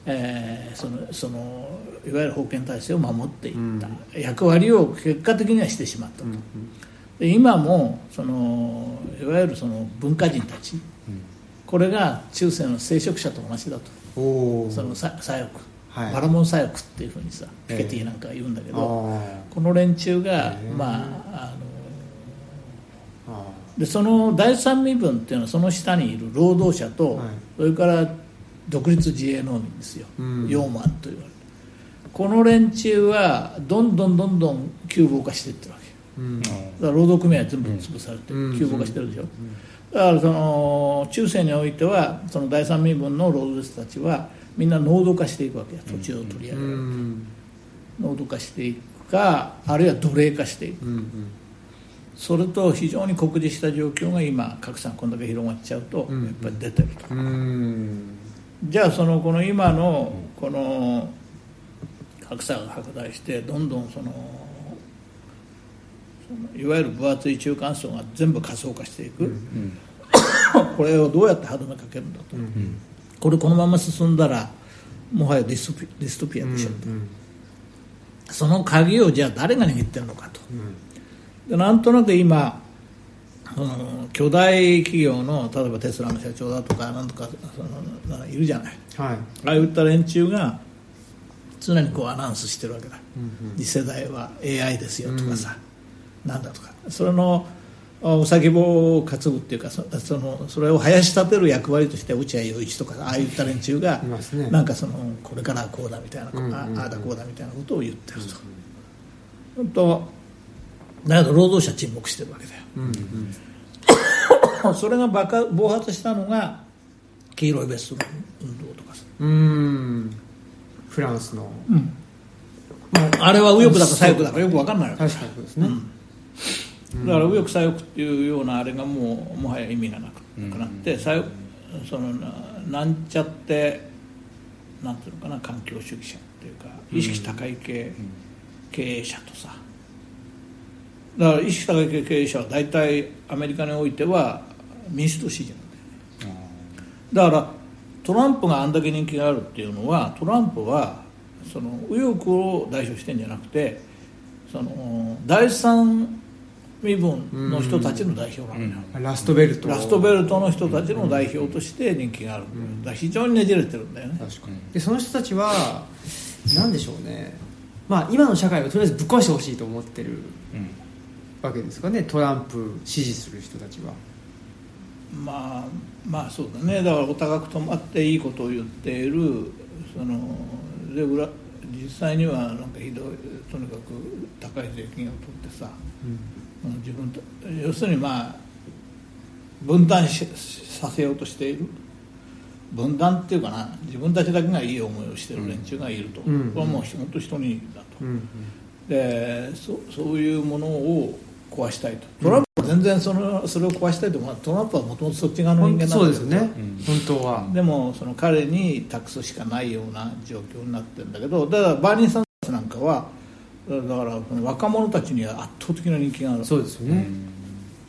えー、そのそのいわゆる封建体制を守っていった、うん、役割を結果的にはしてしまったと、うん、で今もそのいわゆるその文化人たち、うん、これが中世の聖職者と同じだと。その左翼、はい、バラモン左翼っていうふうにさピケティなんか言うんだけど、えー、この連中が、まああのでその第三身分っていうのはその下にいる労働者と、はい、それから独立自衛農民ですよ、うん、ヨーマンと言われる。この連中はどんどんどんどん窮乏化していってるわけ。うん。だから労働組合全部潰されてうん。窮乏化してるでしょ、だからその中世においてはその第三身分の労働者たちはみんな濃度化していくわけや。土地を取り上うげる、ん。濃度化していくかあるいは奴隷化していく。うん。それと非常に酷似した状況が今格差がこんだけ広がっちゃうとうん。やっぱり出てると、うんじゃあそのこの今のこの格差が拡大してどんどんそのいわゆる分厚い中間層が全部仮想化していく、これをどうやって歯止めかけるんだと、これこのまま進んだらもはやディストピディストピアでしょ、その鍵をじゃあ誰が握ってるのかと、でなんとなく今その巨大企業の例えばテスラの社長だとかなんとかそのいるじゃない。はい。ああいった連中が常にこうアナウンスしてるわけだ、次世代は AI ですよとかさ、なんだとか。それのあお先棒を担ぐっていうかそそのそれを生やし立てる役割として落合陽一とかああいった連中がね。なんかそのこれからはこうだみたいな、うんうんうんあああだこうだみたいなことを言ってると、本当だけど労働者沈黙してるわけだよ。うん それが爆暴発したのが黄色いベストの運動とかさ、うん。フランスの。もうあれは右翼だか左翼だかよく分かんないわけ確かにですね。だから右翼左翼っていうようなあれがもうもはや意味がなくなって、左翼そのななんちゃってなんていうのかな環境主義者っていうか意識高い系経営者とさだから意識高い系経営者は大体アメリカにおいては民主党支持なんだよね。だからトランプがあんだけ人気があるっていうのはトランプはその右翼を代表してんじゃなくてその第三身分の人たちの代表なんだよ、ラストベルト。ラストベルトの人たちの代表として人気があるん。だ非常にねじれてるんだよね。確かに。でその人たちは何でしょうね。まあ今の社会をとりあえずぶっ壊してほしいと思ってるわけですかねトランプ支持する人たちは。まあまあそうだね。だからお高く止まっていいことを言っているそので裏実際にはなんかひどいとにかく高い税金を取ってさ、自分と要するにまあ分断しさせようとしている。分断っていうかな自分たちだけがいい思いをしている連中がいると、うん。これはもう本当人にだと、うん。でそそういうものを壊したいと。トランプは全然そのそれを壊したいと。思うトランプはもともとそっち側の人間なんだそうですよね、うん。本当は、でもその彼に託すしかないような状況になってるんだけどだからバーニー・サンダースなんかはだから若者たちには圧倒的な人気がある。そうですよね、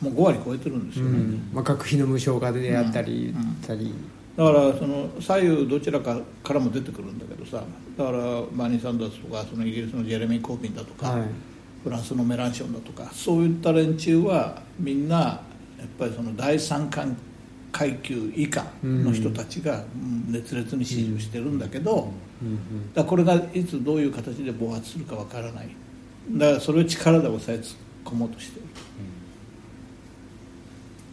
もう5割超えてるんですうよね、ん。まあ、学費の無償化であったり、うん。言ったり。だからその左右どちらかからも出てくるんだけどさ。だからバーニー・サンダースとかそのイギリスのジェレミー・コービンだとか、はいフランスのメランションだとかそういった連中はみんなやっぱりその第三階階級以下の人たちがうん。熱烈に支持をしてるんだけど、うん。だこれがいつどういう形で暴発するかわからない。だからそれを力で抑え込もうとしている。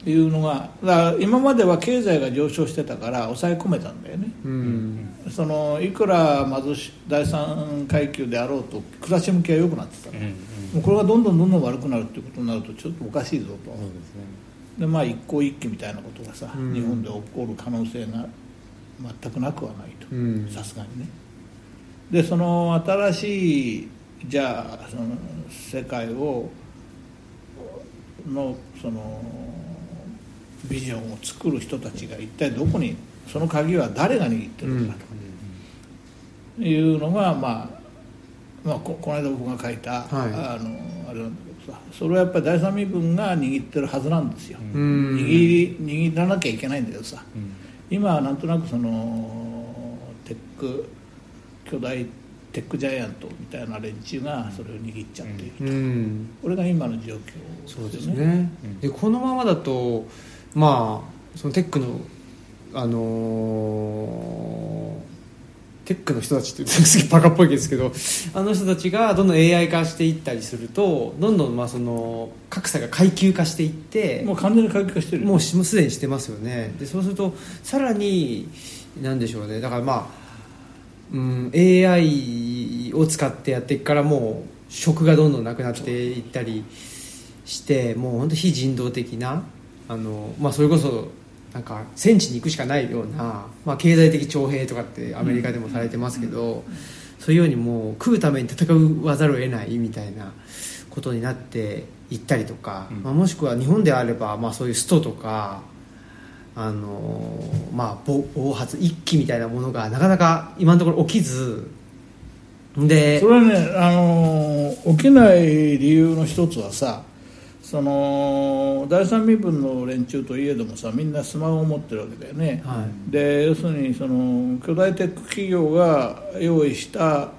というのがだから今までは経済が上昇してたから抑え込めたんだよね。うん。うんそのいくら貧しい第三階級であろうと暮らし向きは良くなってた。の、もうこれがどんどんどんどん悪くなるっていうことになるとちょっとおかしいぞと、ですねでまあ一向一揆みたいなことがさ、うん。日本で起こる可能性が全くなくはないと。うん。さすがにね。でその新しいじゃあその世界をのそのビジョンを作る人たちが一体どこにその鍵は誰が握ってるのかというのが、まあ、まあここの間僕が書いた、はい。あのあれなんだけどさそれはやっぱり第三身分が握ってるはずなんですよ、うん。握り握らなきゃいけないんだけどさ、今はなんとなくそのテック巨大テックジャイアントみたいな連中がそれを握っちゃっている、うん。これが今の状況そうですよね、でこのままだとまあそのテックのあのーテックの人たちってすげえバカっぽいですけどあの人たちがどんどん AI 化していったりするとどんどんまあその格差が階級化していってもう完全に回帰化してるよもうすでにしてますよね。でそうするとさらになんでしょうね。だからまあうん、AI を使ってやっていくからもう職がどんどんなくなっていったりしてもう本当非人道的なあの、まあ、それこそなんか戦地に行くしかないような、まあ、経済的徴兵とかってアメリカでもされてますけど、そういうようにもう食うために戦わざるを得ないみたいなことになっていったりとか、まあ、もしくは日本であれば、まあ、そういうストとかあのまあ、暴発一気みたいなものがなかなか今のところ起きずでそれはね、あの起きない理由の一つはさその第三身分の連中といえどもさみんなスマホを持ってるわけだよね、はい、で要するにその巨大テック企業が用意した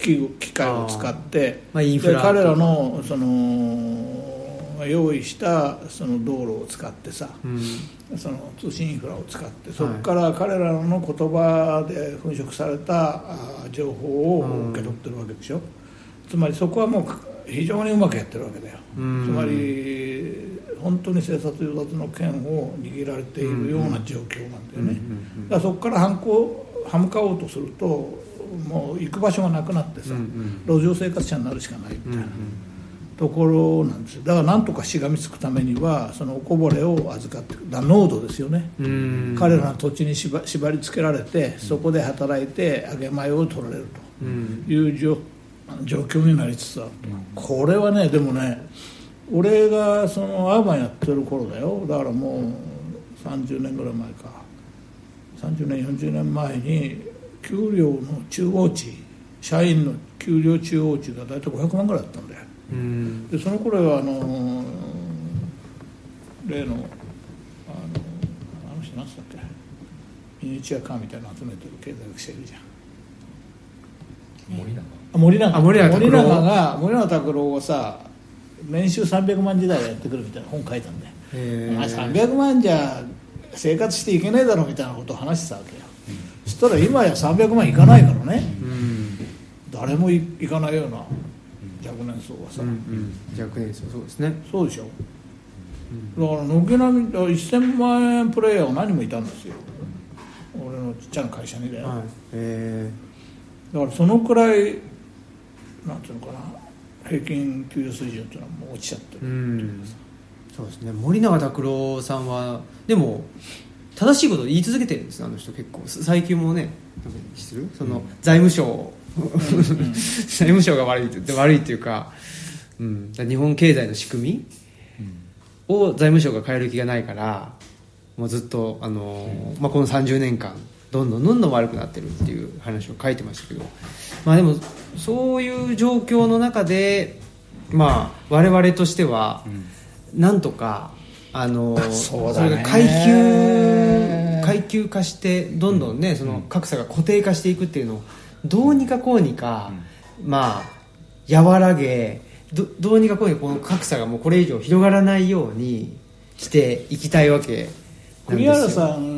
機械を使って、まあ、で彼らのその用意したその道路を使ってさ、うん、その通信インフラを使ってそこから彼らの言葉で粉飾された情報を受け取ってるわけでしょ、うん、つまりそこはもう非常にうまくやってるわけだよ、うん、つまり本当に生殺与奪の権を握られているような状況なんだよね、だからそこから反抗歯向かおうとするともう行く場所がなくなってさ、路上生活者になるしかないみたいな。ところなんですだからなんとかしがみつくためにはそのおこぼれを預かってだ濃度ですよね。彼らの土地に縛縛り付けられてそこで働いて揚げ米を取られるという状状況になりつつあると、これはねでもね俺がそのアーバンやってる頃だよ。だからもう30年ぐらい前か。30年40年前に給料の中央値社員の給料中央値が大体500万ぐらいだったんだよ。でその頃はあの例のあのあの人何つったっけ？ミニチュアカーみたいなの集めてる経済学者いるじゃん。森永森永森永森永が森永拓郎がさ年収300万時代やってくるみたいな本書いたんで300万じゃ生活していけないだろうみたいなことを話してたわけよ、うん、そしたら今や300万いかないからね、うん、誰もいかないような若年層はさ、うんうん、若年層そうですね。そうでしょ、うん、だから軒並み1000万円プレイヤーが何もいたんですよ。俺のちっちゃな会社にだよ、はい、えー、だからそのくらいなんていうのかな平均給与水準っていうのはもう落ちちゃってるうん。そうですね。森永拓郎さんはでも正しいことを言い続けてるんですあの人結構。最近もねする？その財務省。財務省が悪いって悪いっていうか,、うん、日本経済の仕組みを財務省が変える気がないからもうずっと、あのまあ、この30年間どんどんどんどん悪くなってるっていう話を書いてましたけど、まあ、でもそういう状況の中で、まあ、我々としてはなんとかあの それが階級階級化してどんどんね、その格差が固定化していくっていうのをどうにかこうにか、まあ和らげどどうにかこうにかこの格差がもうこれ以上広がらないようにしていきたいわけ栗原さん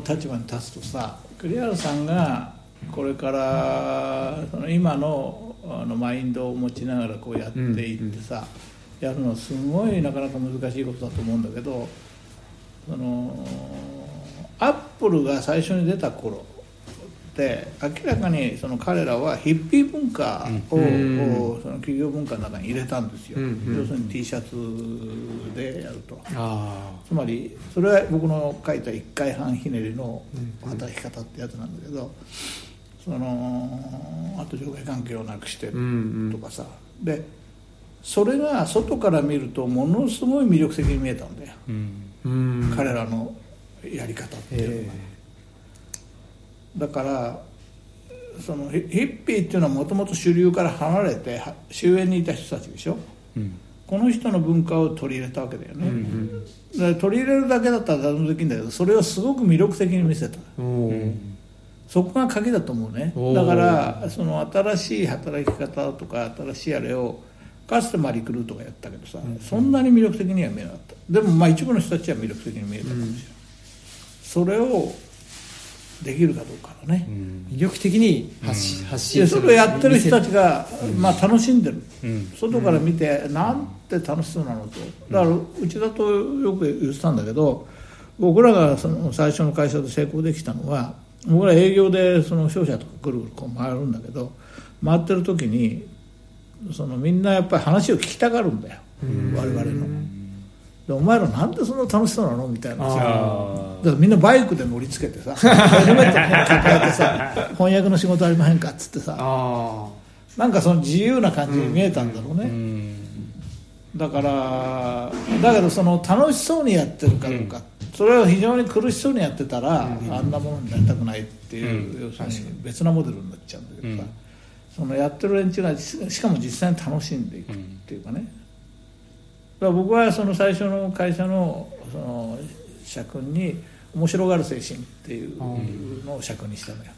の立場に立つとさ栗原さんがこれからその今のあのマインドを持ちながらこうやっていってさ、やるのはすごいなかなか難しいことだと思うんだけどそのアップルが最初に出た頃って明らかにその彼らはヒッピー文化を、うん、その企業文化の中に入れたんですよ、うんうん、要するに T シャツでやると。つまりそれは僕の書いた一回半ひねりの働き方ってやつなんだけど、そのあと上下関係をなくしてとかさ、でそれが外から見るとものすごい魅力的に見えたんだよ、うん、彼らのやり方っていうのは。だからそのヒッピーっていうのはもともと主流から離れて終焉にいた人たちでしょ、うん、この人の文化を取り入れたわけだよね、うんうん、取り入れるだけだったら誰もできるんだけどそれをすごく魅力的に見せた、そこが鍵だと思うね。だからその新しい働き方とか新しいあれをかつてまあリクルートがやったけどさ、うん、そんなに魅力的には見えなかった。でもまあ一部の人たちは魅力的に見えたかもしれない、それをできるかどうかだね、魅力的に発信,、発信それをやってる人たちが、まあ、楽しんでる、外から見て、なんて楽しそうなのと。だからうちだとよく言ってたんだけど僕らがその最初の会社で成功できたのは僕ら営業でその商社とかぐるぐるこう回るんだけど回ってる時にそのみんなやっぱり話を聞きたがるんだよ。我々のでお前らなんでそんな楽しそうなの？みたいなさ。だからみんなバイクで乗りつけてさ。ヘルメット抱えてさ翻訳の仕事ありまへんかっつってさ。あなんかその自由な感じに見えたんだろうね、だからだけどその楽しそうにやってるかどうか、それを非常に苦しそうにやってたら、あんなものになりたくないっていう、要するに別なモデルになっちゃうんだけどさ、そのやってる連中がししかも実際に楽しんでいくっていうかね、僕はその最初の会社のその社訓に面白がる精神っていうのを尺にしたのよ、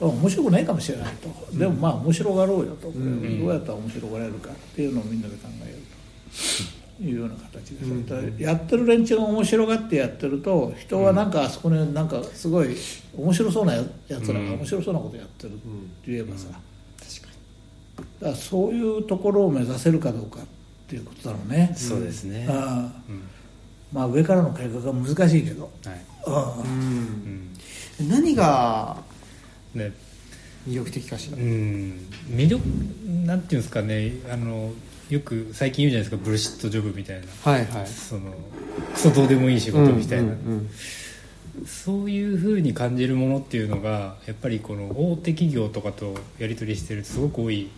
面白くないかもしれないと、でもまあ面白がろうよと、どうやったら面白がれるかっていうのをみんなで考えようというような形で、やってる連中が面白がってやってると人はなんかあそこになんかすごい面白そうなやつらが面白そうなことやってるって言えばさ、だからそういうところを目指せるかどうかっていうことだろうね。そうですね。ああまあ上からの改革が難しいけど、はい。うん。何がね。魅力的かしら？うん。魅力なんていうんですかね。あのよく最近言うじゃないですか。ブルシットジョブみたいな。はいはい。そのクソどうでもいい仕事みたいな、うんうんそういうふうに感じるものっていうのがやっぱりこの大手企業とかとやり取りしてるとすごく多い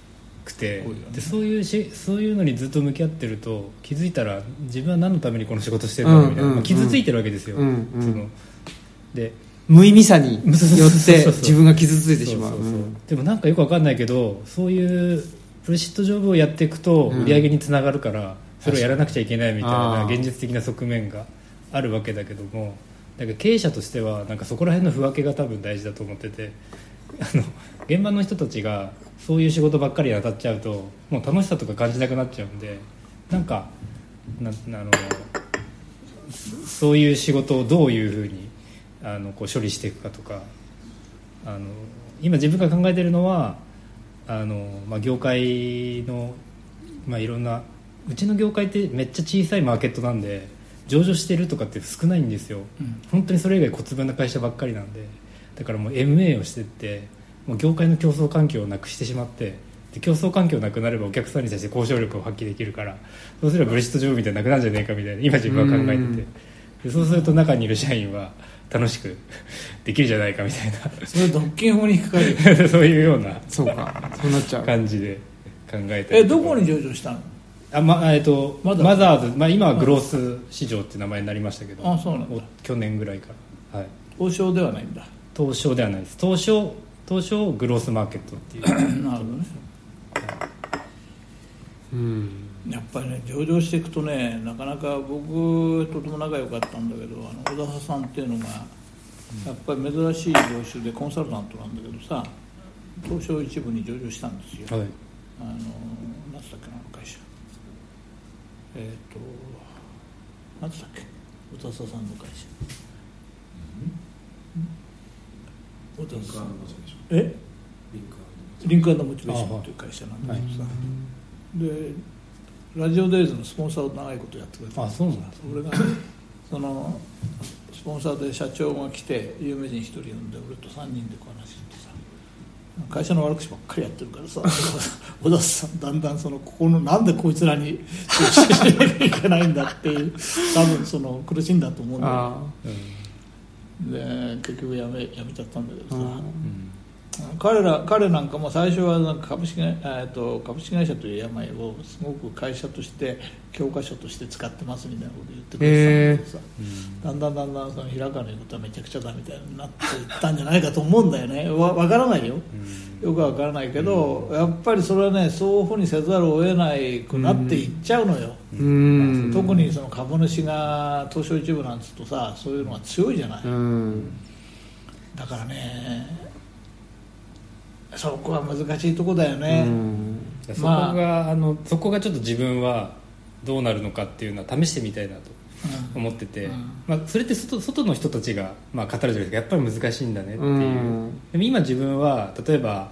くて、でそういうしそういうのにずっと向き合ってると気づいたら自分は何のためにこの仕事してるんだろうみたいな、うんうん。まあ傷ついてるわけですよ、うんうん。そので無意味さによって自分が傷ついてしまう。でもなんかよくわかんないけどそういうプルシットジョブをやっていくとうん。売り上げにつながるから、それをやらなくちゃいけないみたいな現実的な側面があるわけだけどもだから経営者としてはなんかそこら辺の不分けが多分大事だと思ってて。あの現場の人たちがそういう仕事ばっかりに当たっちゃうともう楽しさとか感じなくなっちゃうんでなんかなあのそそういう仕事をどういうふうにあのこう処理していくかとかあの今自分が考えてるのはあの、まあ、業界の、まあ、いろんなうちの業界ってめっちゃ小さいマーケットなんで上場してるとかって少ないんですよ、本当にそれ以外小粒な会社ばっかりなんでだからもう MA をしてってもう業界の競争環境をなくしてしまってで競争環境なくなればお客さんに対して交渉力を発揮できるからそうすればブレシットジョブみたいになくなるんじゃねえかみたいな今自分は考えてて。でそうすると中にいる社員は楽しく できるじゃないかみたいそれ独禁法に引っかかる そういうようなそうか。そうなっちゃう。感じで考えてえどこに上場したの？あ、まえっとマザーズ、まあ、今はグロース市場って名前になりましたけどあそうなん去年ぐらいから、はい、王将ではないんだ。東証ではないです。東証東証グロースマーケットっていう。なるほどね。うん。やっぱりね上場していくとねなかなか僕とても仲良かったんだけどあの小田さんっていうのがやっぱり珍しい業種でコンサルタントなんだけどさ東証一部に上場したんですよ、はい。あの何つったっけなあの会社。えっ、と何つったっけ小田さんの会社。小田さんえ？リンクモチベーションっていう会社なんだけどさ、でラジオデイズのスポンサーを長いことやってくれてあそうなんだ俺がねそのスポンサーで社長が来て有名人一人呼んで俺と3人でこう話してさ会社の悪口ばっかりやってるからさ 小田さんだんだんそのここのなんでこいつらに接しなきゃいけないんだっていう多分その苦しんだと思うんだよ。あで結局やめやめちゃったんだけどさ、あ彼ら彼なんかも最初はなんか株式会えーと株式会社という病をすごく会社として教科書として使ってますみたいなこと言ってくれてたんだけどさ、だんだんだんだんその平川の言うことはめちゃくちゃだみたいになっていったんじゃないかと思うんだよね。わ分からないよ、よくわからないけど、やっぱりそれはねそういうふうにせざるを得ないくなっていっちゃうのよ、うん。特にその株主が東証一部なんつうとさそういうのが強いじゃない、うんだからねそこは難しいとこだよね、そこが、あ、のそこがちょっと自分はどうなるのかっていうのは試してみたいなと思ってて、うん。まあ、それって外外の人たちが、まあ、語るじゃないですかやっぱり難しいんだねっていう、うん。でも今自分は例えば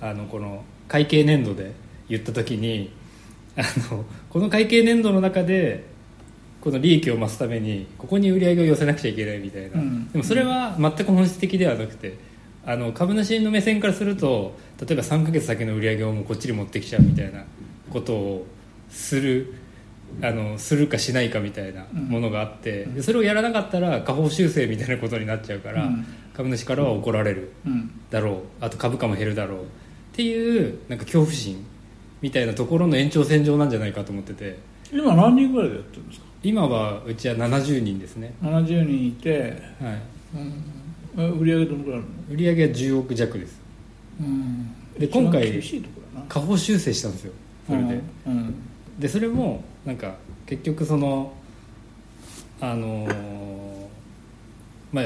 あのこの会計年度で言った時にあのこの会計年度の中でこの利益を増すためにここに売り上げを寄せなくちゃいけないみたいな、うん。でもそれは全く本質的ではなくてあの株主の目線からすると例えば3ヶ月先の売り上げをもうこっちに持ってきちゃうみたいなことをするあのするかしないかみたいなものがあって、でそれをやらなかったら下方修正みたいなことになっちゃうから、うん。株主からは怒られるうん。だろう。あと株価も減るだろう。っていうなんか恐怖心みたいなところの延長線上なんじゃないかと思ってて。今何人ぐらいでやってるんですか？今はうちは70人ですね、70人いて、はい、うん、売り上げどのくらいあるの？売り上げは10億弱です。うん。で今回下方修正したんですよ。それで、うん。でそれもなんか結局そのあのーまあ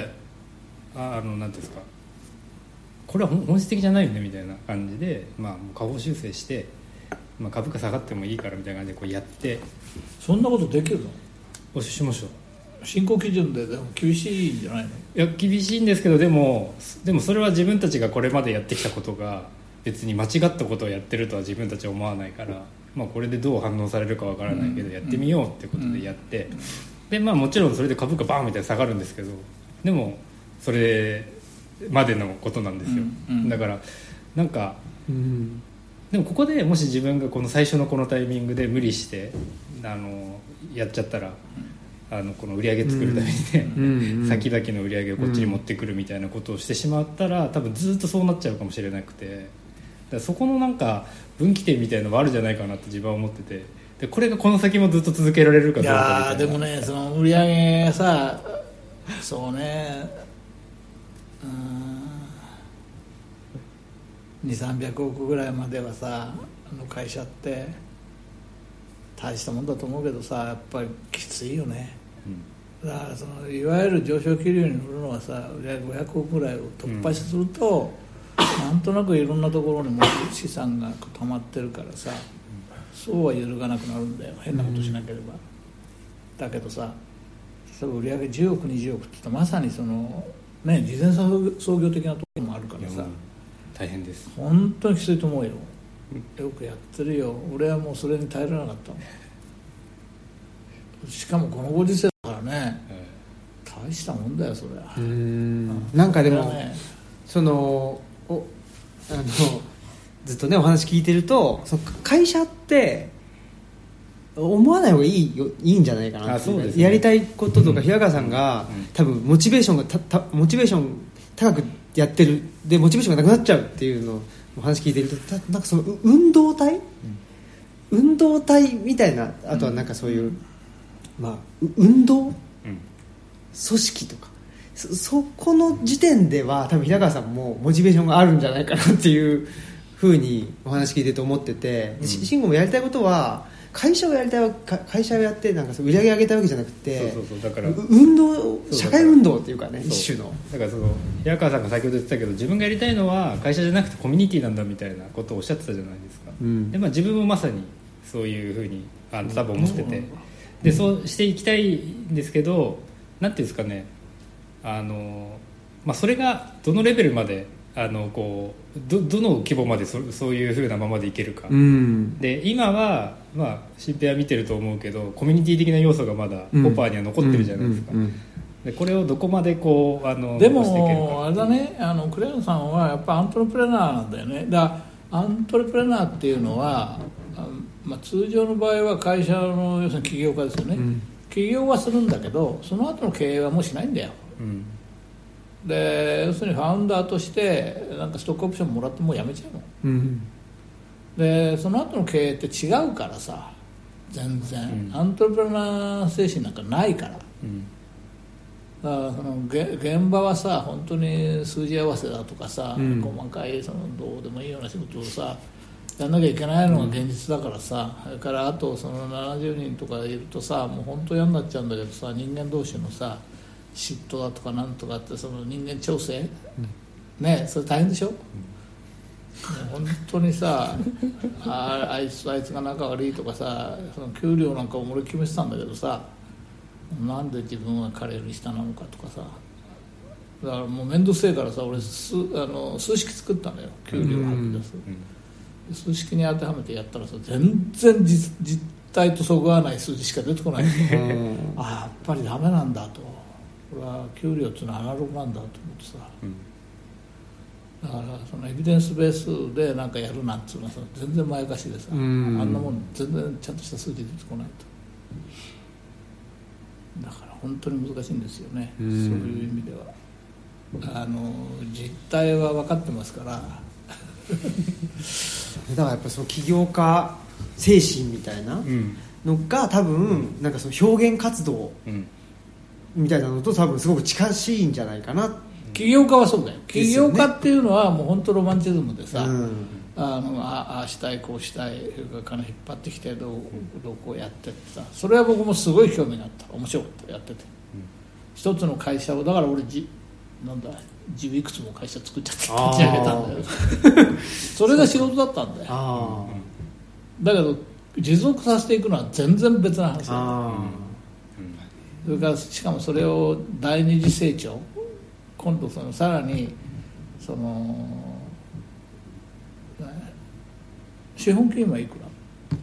ああのなんていうんですか。これは本本質的じゃないよねみたいな感じで、まあ、下方修正して、まあ、株価下がってもいいからみたいな感じでこうやって。そんなことできるの？おししましょう進行基準ででも厳しいんじゃないの？いや厳しいんですけどでもでもそれは自分たちがこれまでやってきたことが別に間違ったことをやってるとは自分たちは思わないから、まあ、これでどう反応されるかわからないけど、うん。やってみようってことでやって、でまあもちろんそれで株価バーンみたいに下がるんですけどでもそれまでのことなんですよ、だからなんかうん。でもここでもし自分がこの最初のこのタイミングで無理してあのやっちゃったら、あのこの売り上げ作るためにね、先々の売り上げをこっちに持ってくるみたいなことをしてしまったら多分ずっとそうなっちゃうかもしれなくて。だそこのなんか分岐点みたいのはあるんじゃないかなって自分は思ってて。でこれがこの先もずっと続けられるかいどうかでもねその売り上げさそうね。うん。2300億ぐらいまではさあの会社って大したもんだと思うけどさやっぱりきついよねだからそのいわゆる上昇気流に乗るのはさ売り上げ500億ぐらいを突破すると、なんとなくいろんなところにも資産が溜まってるからさ、そうは揺るがなくなるんだよ。変なことしなければ、だけどさ例えば売り上げ10億20億って言ったらまさにそのね事前創業的なところもあるからさ大変です。本当にきついと思うよ。よくやってるよ。俺はもうそれに耐えられなかったもんしかもこのご時世だからね。大したもんだよそれは。うん。なんかでも、ね。そのおあの ずっとねお話聞いてるとその会社って思わない方がいいよいいんじゃないかなってね。やりたいこととか平川さんが、うん。多分モチベーションがたたモチベーション高くやってる。でモチベーションがなくなっちゃうっていうのをお話聞いてるとたなんかそのう運動体、運動体みたいなあとはなんかそういう、まあう運動？うん。組織とか。そそこの時点では多分平川さんもモチベーションがあるんじゃないかなっていうふうにお話聞いてると思ってて。慎吾もやりたいことは会社をやりたい会社をやってなんか売り上げ上げたいわけじゃなくてそうそうそうだからう運動社会運動っていうかね一種の。だからその平川さんが先ほど言ってたけど自分がやりたいのは会社じゃなくてコミュニティなんだみたいなことをおっしゃってたじゃないですか、うん。でまあ、自分もまさにそういうふうにあの多分思ってて、でそうしていきたいんですけどなんていうんですかね。あの、まあ、それがどのレベルまであのこうどどの規模までそそういうふうなままでいけるか、うん。で今はまあ新平は見てると思うけどコミュニティ的な要素がまだポパーには残ってるじゃないですか、でこれをどこまでこうあのでもあれだね。あのクレヨンさんはやっぱアントレプレナーなんだよね。だからアントレプレナーっていうのは、あまあ、通常の場合は会社の要するに起業家ですよね、ん。起業はするんだけどその後の経営はもうしないんだよ。うん。で要するにファウンダーとしてなんかストックオプションもらってもうやめちゃうの。うん。でその後の経営って違うからさ全然、うん。アントレプレナー精神なんかないから。うん。だからそのげ現場はさ本当に数字合わせだとかさ、うん。細かいそのどうでもいいような仕事をさやんなきゃいけないのが現実だからさ、それからあとその70人とかいるとさもう本当嫌になっちゃうんだけどさ人間同士のさ嫉妬だとかなんとかってその人間調整、ねそれ大変でしょ、もう本当にさああいつとあいつが仲悪いとかさその給料なんかも俺決めてたんだけどさなんで自分は彼より下なのかとかさ。だからもう面倒くせえからさ俺数あの数式作ったのよ給料を吐き出す、数式に当てはめてやったらさ全然実実態とそぐわない数字しか出てこない。うん。あやっぱりダメなんだと。これは給料っていうのはアナログなんだと思ってさ、だからそのエビデンスベースでなんかやるなんていうのはさ全然まやかしでさ、うん。あんなもん全然ちゃんとした数字出てこないと。だから本当に難しいんですよね、うん。そういう意味では。あの実態は分かってますから だからやっぱその起業家精神みたいなうん。のが多分なんかその表現活動うん。みたいなのと多分すごく近しいんじゃないかな。起業家はそうだよ。起業家っていうのはもう本当ロマンチズムでさ、うん。あのあああしたいこうしたい金引っ張ってきてどうどうこうやってってさそれは僕もすごい興味があった。面白かった。やってて、一つの会社をだから俺じなんだ自いくつも会社作っちゃって立ち上げたんだよ。それが仕事だったんだよ。あだけど持続させていくのは全然別な話だよ。あそれからしかもそれを第二次成長今度そのさらにそのね資本金はいくら？う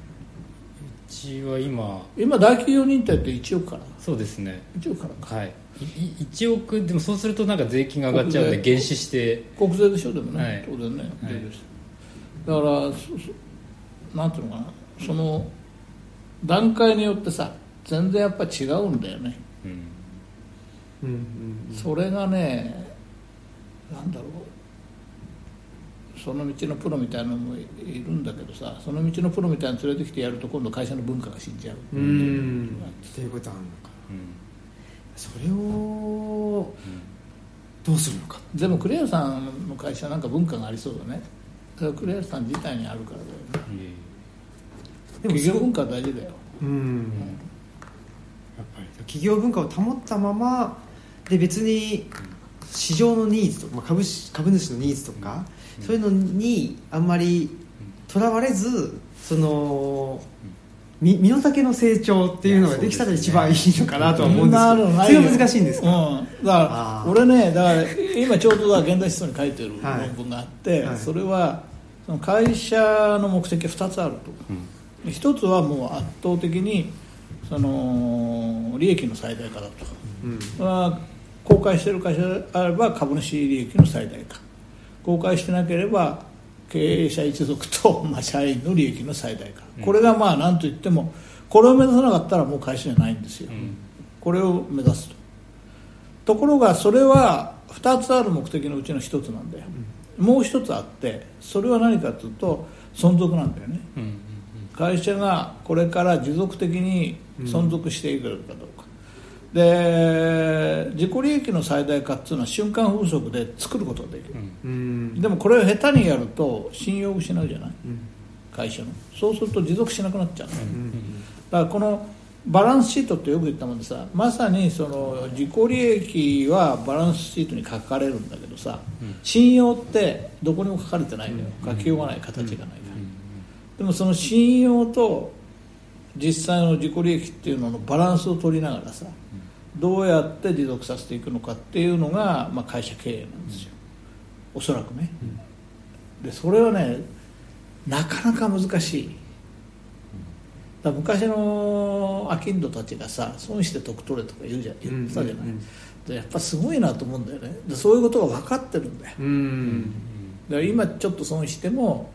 ちは今。今大企業認定って1億から。そうですね。1億からか。はい1億でもそうするとなんか税金が上がっちゃうんで減資して。国税でしょでもね、はい。当然ねはい。税です。だからそそなんていうのかな。その段階によってさ全然やっぱ違うんだよね、うん。うんうん。それがねなんだろう。その道のプロみたいなのもいいるんだけどさその道のプロみたいに連れてきてやると今度会社の文化が死んじゃうう。ん。うんっていうことあるのかそれをどうするのか。でもクレアさんの会社なんか文化がありそうだね。それはクレアさん自体にあるからだよね。でも企業文化は大事だよ。うん。やっぱり企業文化を保ったままで別に市場のニーズとか、まあ、株式株主のニーズとか、そういうのにあんまりとらわれずそのみ身の丈の成長っていうのができたら一番いいのかなとは思うんですけど。それが難しいんですか、うん、だから俺ねだから今ちょうどだ現代思想に書いてるはい。論文があって、はい。それはその会社の目的は2つあると、一つはもう圧倒的にその利益の最大化だと、うん。公開している会社であれば株主利益の最大化。公開してなければ経営者一族と、まあ、社員の利益の最大化、これがまあ何といってもこれを目指さなかったらもう会社じゃないんですよ、これを目指すと。ところがそれは2つある目的のうちの1つなんだよ、もう1つあってそれは何かというと存続なんだよね、うん会社がこれから持続的に存続していけるかどうか、で自己利益の最大化っていうのは瞬間風速で作ることができる、うん。でもこれを下手にやると信用を失うじゃない、うん。会社の。そうすると持続しなくなっちゃう、うん。だからこのバランスシートってよく言ったもんでさまさにその自己利益はバランスシートに書かれるんだけどさ、信用ってどこにも書かれてないのよ。書きようがない形がないから、でもその信用と実際の自己利益っていうののバランスを取りながらさ、どうやって持続させていくのかっていうのが、まあ、会社経営なんですよ、おそらくね、でそれはねなかなか難しい。だ昔の商人たちがさ損して得取れとか言うじゃ言ってたじゃない、うん。うんでやっぱすごいなと思うんだよね。でそういうことが分かってるんだよ。うん。だから今ちょっと損しても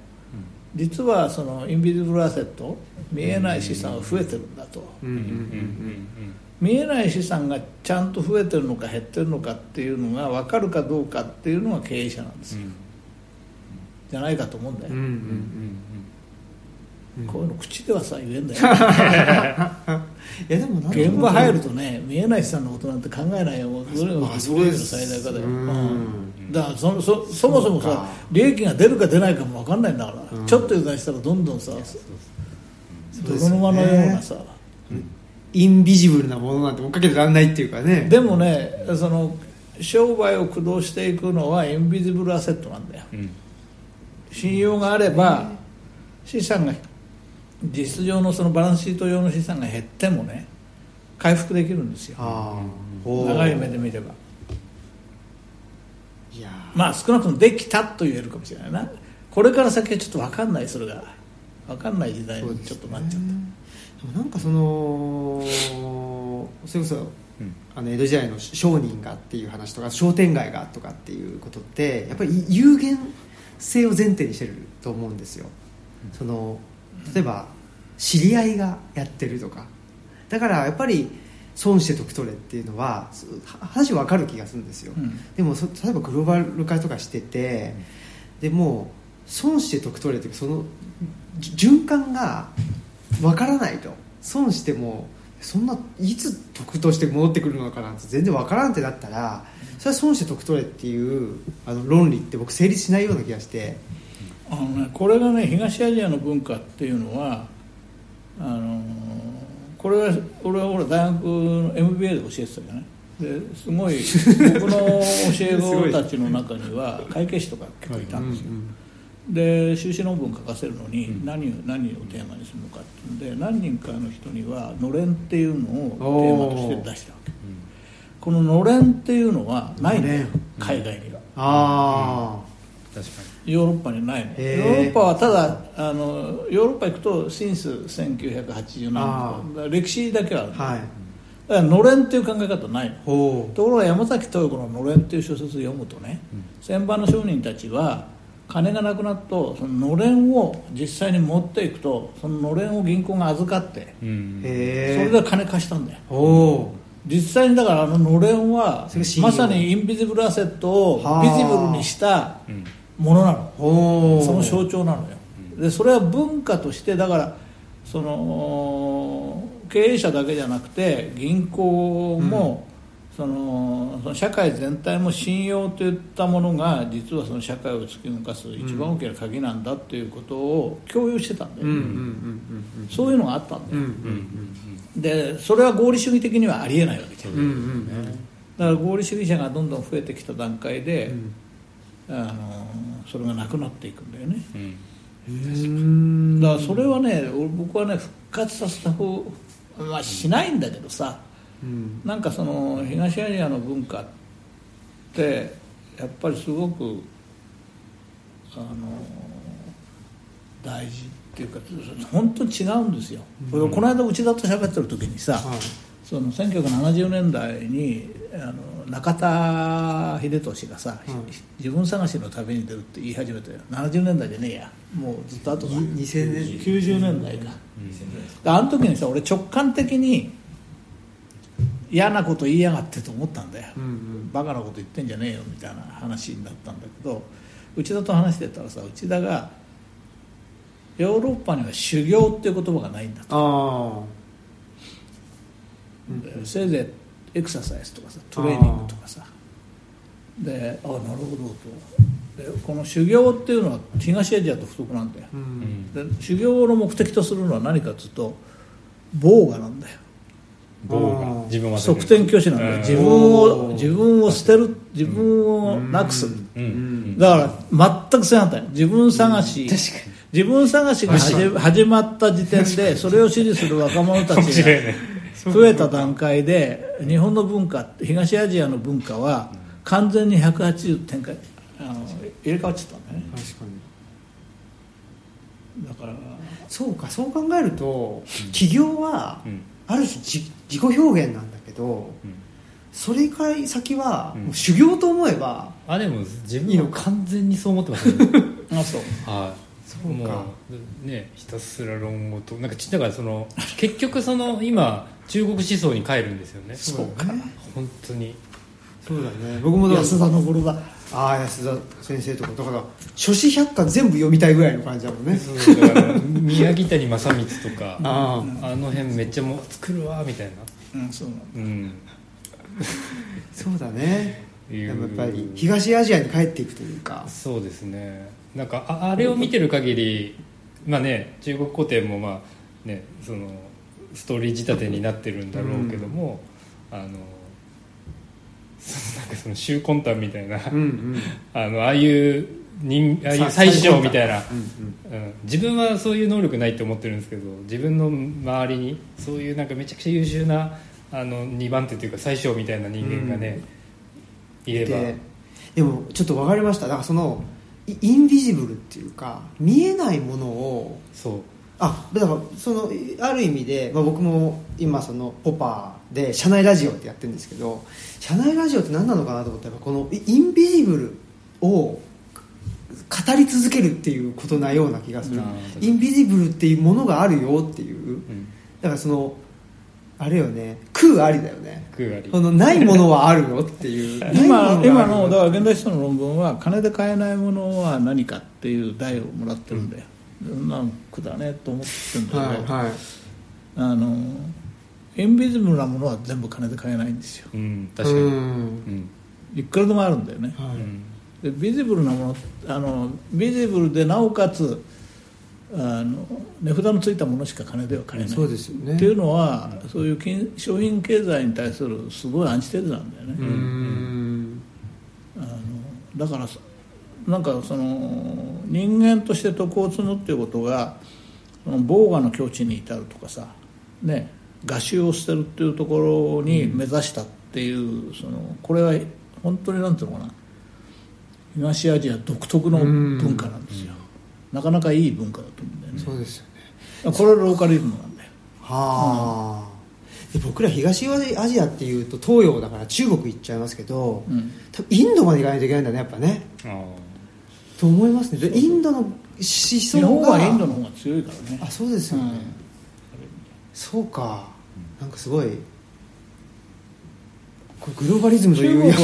実はそのインビジブルアセット見えない資産は増えてるんだと。うん。うん見えない資産がちゃんと増えてるのか減ってるのかっていうのが分かるかどうかっていうのが経営者なんですよ、じゃないかと思うんだよ、うんうんうんこういうの口ではさ言えんだよ いやでも現場入るとね見えない資産のことなんて考えないよ。もうそれがあ利益の最大化だよ、うん。うん。だからそそそもそもさ利益が出るか出ないかも分かんないんだから、うん。ちょっと油断したらどんどんさ泥沼のようなさインビジブルなものなんて追っかけてらんないっていうかね。でもねその商売を駆動していくのはインビジブルアセットなんだよ。信用があれば資産が実質上のそのバランスシート用の資産が減ってもね回復できるんですよ。長い目で見れば。いやまあ少なくともできたと言えるかもしれないな。これから先はちょっと分かんないそれが。分かんない時代にちょっとなっちゃったなんかそのそれこそ、あの江戸時代の商人がっていう話とか商店街がとかっていうことってやっぱり有限性を前提にしてると思うんですよ、その例えば知り合いがやってるとか。だからやっぱり損して得取れっていうのは話分かる気がするんですよ、うん、でも例えばグローバル化とかしてて、でも損して得取れっていうその循環が分からないと。損してもそんないつ得として戻ってくるのかなって全然分からんってなったらそれは損して得取れっていうあの論理って僕成立しないような気がして。あの、ね、これがね東アジアの文化っていうのはあのこれは俺は俺大学の MBA で教えてたじゃない？ですごい僕の教え子たちの中には 会計士とか結構いたんですよ、で修士論文書かせるのに何を何をテーマにするのかっていうんで何人かの人にはのれんっていうのをテーマとして出したわけ、こののれんっていうのはないんだよ海外には。ああ、確かに。ヨーロッパにないの。ヨーロッパはただあのヨーロッパ行くとシンス1980年歴史だけはある、はい、だからのれんっていう考え方ないの。ところが山崎豊子の「のれん」っていう小説を読むとね、うん、の商人たちは金がなくなるとそののれんを実際に持っていくとそののれんを銀行が預かって、うん、それで金貸したんだよ。実際にだからあののれんはまさにインビジブルアセットをビジブルにしたものなの。その象徴なのよ。でそれは文化としてだからその経営者だけじゃなくて銀行も、うん、そのその社会全体も信用といったものが実はその社会を突き動かす一番大きな鍵なんだっていうことを共有してたんだよ、そういうのがあったんだよ、でそれは合理主義的にはありえないわけじゃん,、だから合理主義者がどんどん増えてきた段階で、あのそれがなくなっていくんだよね、だからそれはね僕はね復活させた方まあしないんだけどさ、うん、なんかその東アジアの文化ってやっぱりすごくあの大事っていうか本当に違うんですよ、うん、この間内田と喋ってる時にさ、はい、その1970年代にあの中田英寿がさ、はい、自分探しの旅に出るって言い始めたよ70年代じゃねえや。もうずっと後だ。2000年90年代か、うん、あの時にさ俺直感的に嫌なこと言いやがってと思ったんだよ、うんうん、バカなこと言ってんじゃねえよみたいな話になったんだけど内田と話してたらさ内田がヨーロッパには修行っていう言葉がないんだと、うん、せいぜいエクササイズとかさトレーニングとかさ。であ。あなるほどと。でこの修行っていうのは東アジアと不足なんだよ、うん、で修行の目的とするのは何かというと防我なんだよ防自分は側転挙手なんだ。よ自分を自分を捨てる自分をなくす、だから全く正反対自分探し、自分探しが始まった時点でそれを支持する若者たちが増えた段階で日本の文化東アジアの文化は完全に180展開あの入れ替わっちゃったんだね。確かに。だから。そうかそう考えると、起業はある種自己表現なんだけど、それから先はもう修行と思えば、あでも自分は完全にそう思ってますね。あそう。はい。そうか。ねひたすら論語となんかだからその結局その今中国思想に帰るんですよね。そうか本当にそうだね。僕も安田昇だああ安田先生とか。だから諸子百科全部読みたいぐらいの感じだもんね。そうだから宮城谷正光とか ああの辺めっちゃもう作るわみたいな。うんそうなんだ、うん、そうだね。やっぱり東アジアに帰っていくというか。そうですね。なんかああれを見てる限りまあね中国古典もまあねそのストーリー仕立てになってるんだろうけども、うん、あの なんかその衆魂胆みたいな、うんうん、あのああいう人ああいう最小みたいな、うんうん。うん、自分はそういう能力ないって思ってるんですけど自分の周りにそういうなんかめちゃくちゃ優秀なあの2番手というか最小みたいな人間がね、うん、いれば。でもちょっと分かりました。だからそのインビジブルっていうか見えないものをそうあだからそのある意味で、まあ、僕も今そのポパーで社内ラジオってやってるんですけど社内ラジオって何なのかなと思ったらこのインビジブルを語り続けるっていうことなような気がするインビジブルっていうものがあるよっていう。うん。だからそのあれよね。空ありだよね。空あり。このないものはあるよっていう。今今のだから現代思想の論文は金で買えないものは何かっていう題をもらってるんだよ、なんくだねと思ってるんだけど、はいはい。あのインビジブルなものは全部金で買えないんですよ。うん確かに。ううん。んいくらでもあるんだよね、はい。うん。でビジブルなものあのビジブルでなおかつあの値札のついたものしか金では買えない。そうですよね。っていうのは、そういう金商品経済に対するすごいアンチテーゼなんだよね、うーん。あのだからそなんかその人間として徳を積むっていうことがその防我の境地に至るとかさね画集を捨てるっていうところに目指したっていう、そのこれは本当になんていうのかな。東アジア独特の文化なんですよ、なかなかいい文化だと思うんだよね。そうですよね。これローカリズムなんだよ。はあ、で僕ら東アジアっていうと東洋だから中国行っちゃいますけど、うん。多分インドまで行かないといけないんだねやっぱねと思いますね。でインドの思想が日本はインドの方が強いからね。あそうですよね、うん。そうか。なんかすごいこれグローバリズムと中い。う国は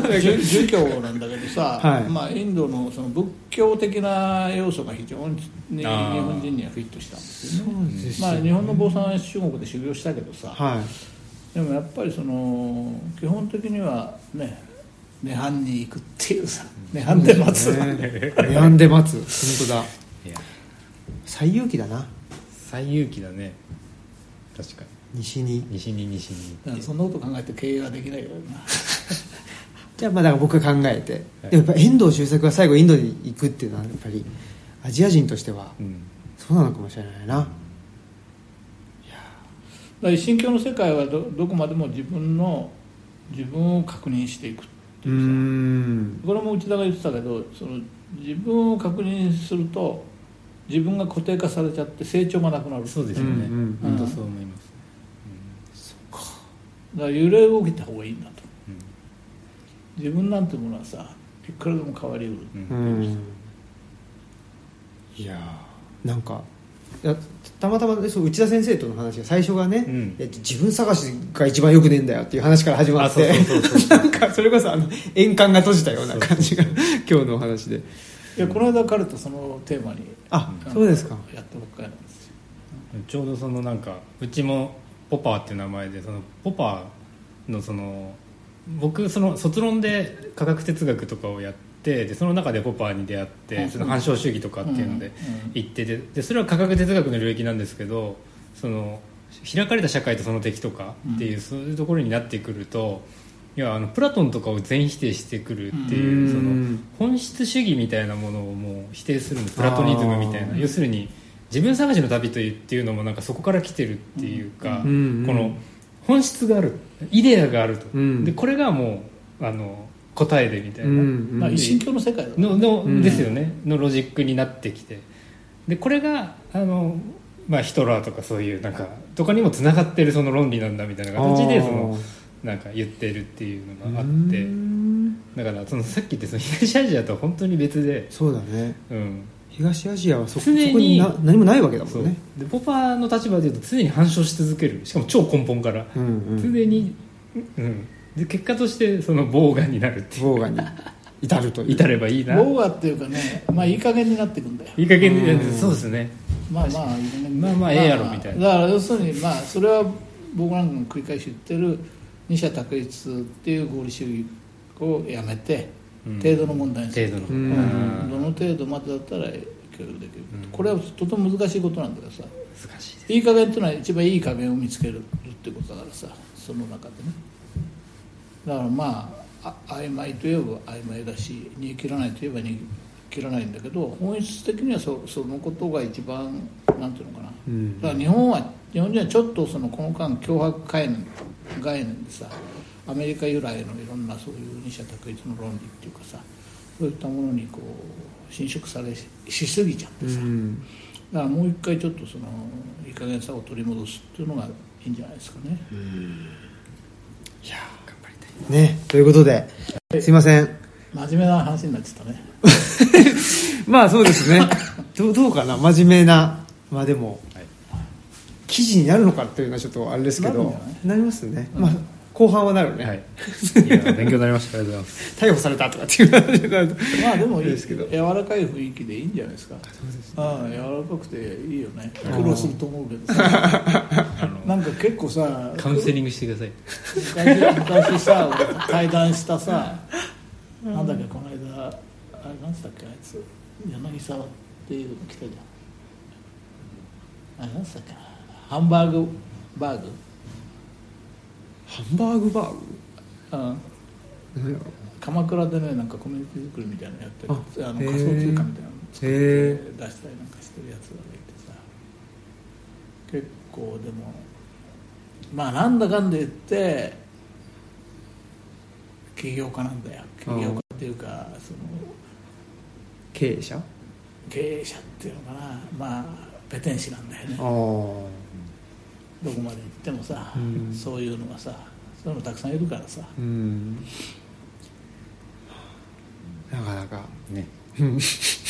ほら儒儒教なんだけどさ、はい。まあ、インドのその仏教的な要素が非常に、ね、日本人にはフィットしたんですよね。そうですよね。まあ、日本の坊さんは中国で修行したけどさ、はい。でもやっぱりその基本的にはね涅槃に行くっていうさ涅槃で待つ、ねネアンで待つ。本当だ。いや。最勇気だな。最勇気だね。確か西に。に西に西に。だからそんなこと考えて経営はできないよな。じゃあまあだから僕が考えて、はい。でもやっぱ遠藤周作が最後インドに行くっていうのはやっぱりアジア人としてはうん。そうなのかもしれないな、だから一神教の世界はどどこまでも自分の自分を確認していくってういうさん。これも内田が言ってたけどその自分を確認すると自分が固定化されちゃって成長がなくなる。そうですよね、うんうん本当そう思います、だから揺れ動いた方がいいんだと。うん自分なんてものはさいくらでも変わりうる、うん。うん。いやー。なんかいやたまたまねそう内田先生との話が最初がね、うん。自分探しが一番よくねえんだよっていう話から始まって。なんかそれこそあの円環が閉じたような感じが今日のお話で。いやこの間彼とそのテーマにあそうですか。やったばっかりなんですよ。ちょうどそのなんかうちもポパーっていう名前でそのポパーのその僕その卒論で科学哲学とかをやってでその中でポパーに出会って、うんその反証主義とかっていうのでうん行ってででそれは科学哲学の領域なんですけどその開かれた社会とその敵とかっていう、そういうところになってくるといやあのプラトンとかを全否定してくるっていう、うん。その本質主義みたいなものをもう否定するプラトニズムみたいな。要するに自分探しの旅というっていうのもなんかそこから来てるっていうか、うん。この本質があるイデアがあると、うん。でこれがもうあの答えでみたいな、うんまあ、一神教の世界だのの、うん。ですよね。のロジックになってきて。でこれがあの、まあ、ヒトラーとかそういうなんかとかにもつながってるその論理なんだみたいな形でそのなんか言ってるっていうのがあって。うん。だからそのさっき言ってその東アジアとは本当に別で、そうだね。うん、東アジアはそそ常にこにな何もないわけだもんね。でポパーの立場でいうと常に反証し続ける。しかも超根本から、うんうん。常に、うん、で結果としてそのボーガンになるっていう。ボーガに至ると至ればいいな。ボーガっていうかねまあいい加減になっていくんだよ。いい加減でうん。そうですね。まあまあいい加減まあまあええやろみたいな。だから要するにまあそれは僕なんかも繰り返し言ってる二者択一っていう合理主義をやめて、うん。程度の問題にする。程度の。うん。うんどの程度までだったら協力できる、うん。これはとても難しいことなんだけどさ。難しいいい加減っていうのは一番いい加減を見つけるってことだからさその中でねだからまああ曖昧といえば曖昧だし煮え切らないといえば煮え切らないんだけど本質的にはそそのことが一番なんていうのかな。うん。だから日本は日本人はちょっとそのこの間脅迫概念概念でさアメリカ由来のいろんなそういう二者択一の論理っていうかさそういったものにこう侵食されししすぎちゃってさ、うん。だからもう一回ちょっとそのいい加減さを取り戻すっていうのがいいんじゃないですかね、いやー。頑張りたいねということですいません。真面目な話になっちゃったね。まあそうですね。どうどうかな？真面目なまあでも、はい。記事になるのかっていうのはちょっとあれですけどなりますね、まあ後半はなるね、はい。いや勉強になりました。ありがとうございます。逮捕されたとかっていう話になると まあでもいい。ですけど。柔らかい雰囲気でいいんじゃないですか。ああ柔らかくていいよね。苦労すると思うけどさ。なんか結構さカウンセリングしてください。昔昔さ対談したさなんだっけこの間あれ何つったっけあいつ。柳沢っていうの来たじゃん。あれ何つったっけなハンバーグバーグハンバーグバーグ？うん。何やろ鎌倉でねなんかコミュニティ作りみたいなのやってる。ああの仮想通貨みたいなの作ってへ出したりなんかしてるやつがいてさ。結構でもまあなんだかんだ言って起業家なんだよ。起業家っていうかその経営者？あ経営者っていうのかな。まあペテン師なんだよね。あどこまで行ってもさ、うん。そういうのがさそういうのたくさんいるからさ。うん。なかなかね。うん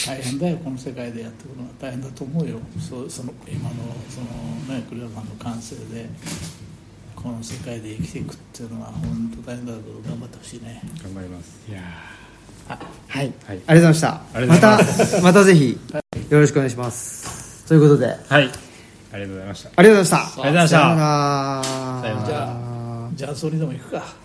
大変だよこの世界でやっていくのは。大変だと思うよ。そうその今のそのね栗原さんの感性でこの世界で生きていくっていうのは本当大変だけど頑張ってほしいね。頑張ります。いやはい、はい。ありがとうございました。またまたぜひよろしくお願いします。ということで。あはいありがとうございました。りがとうございました。ありがとうございました。さよなら。じゃあ雀荘にでも行くか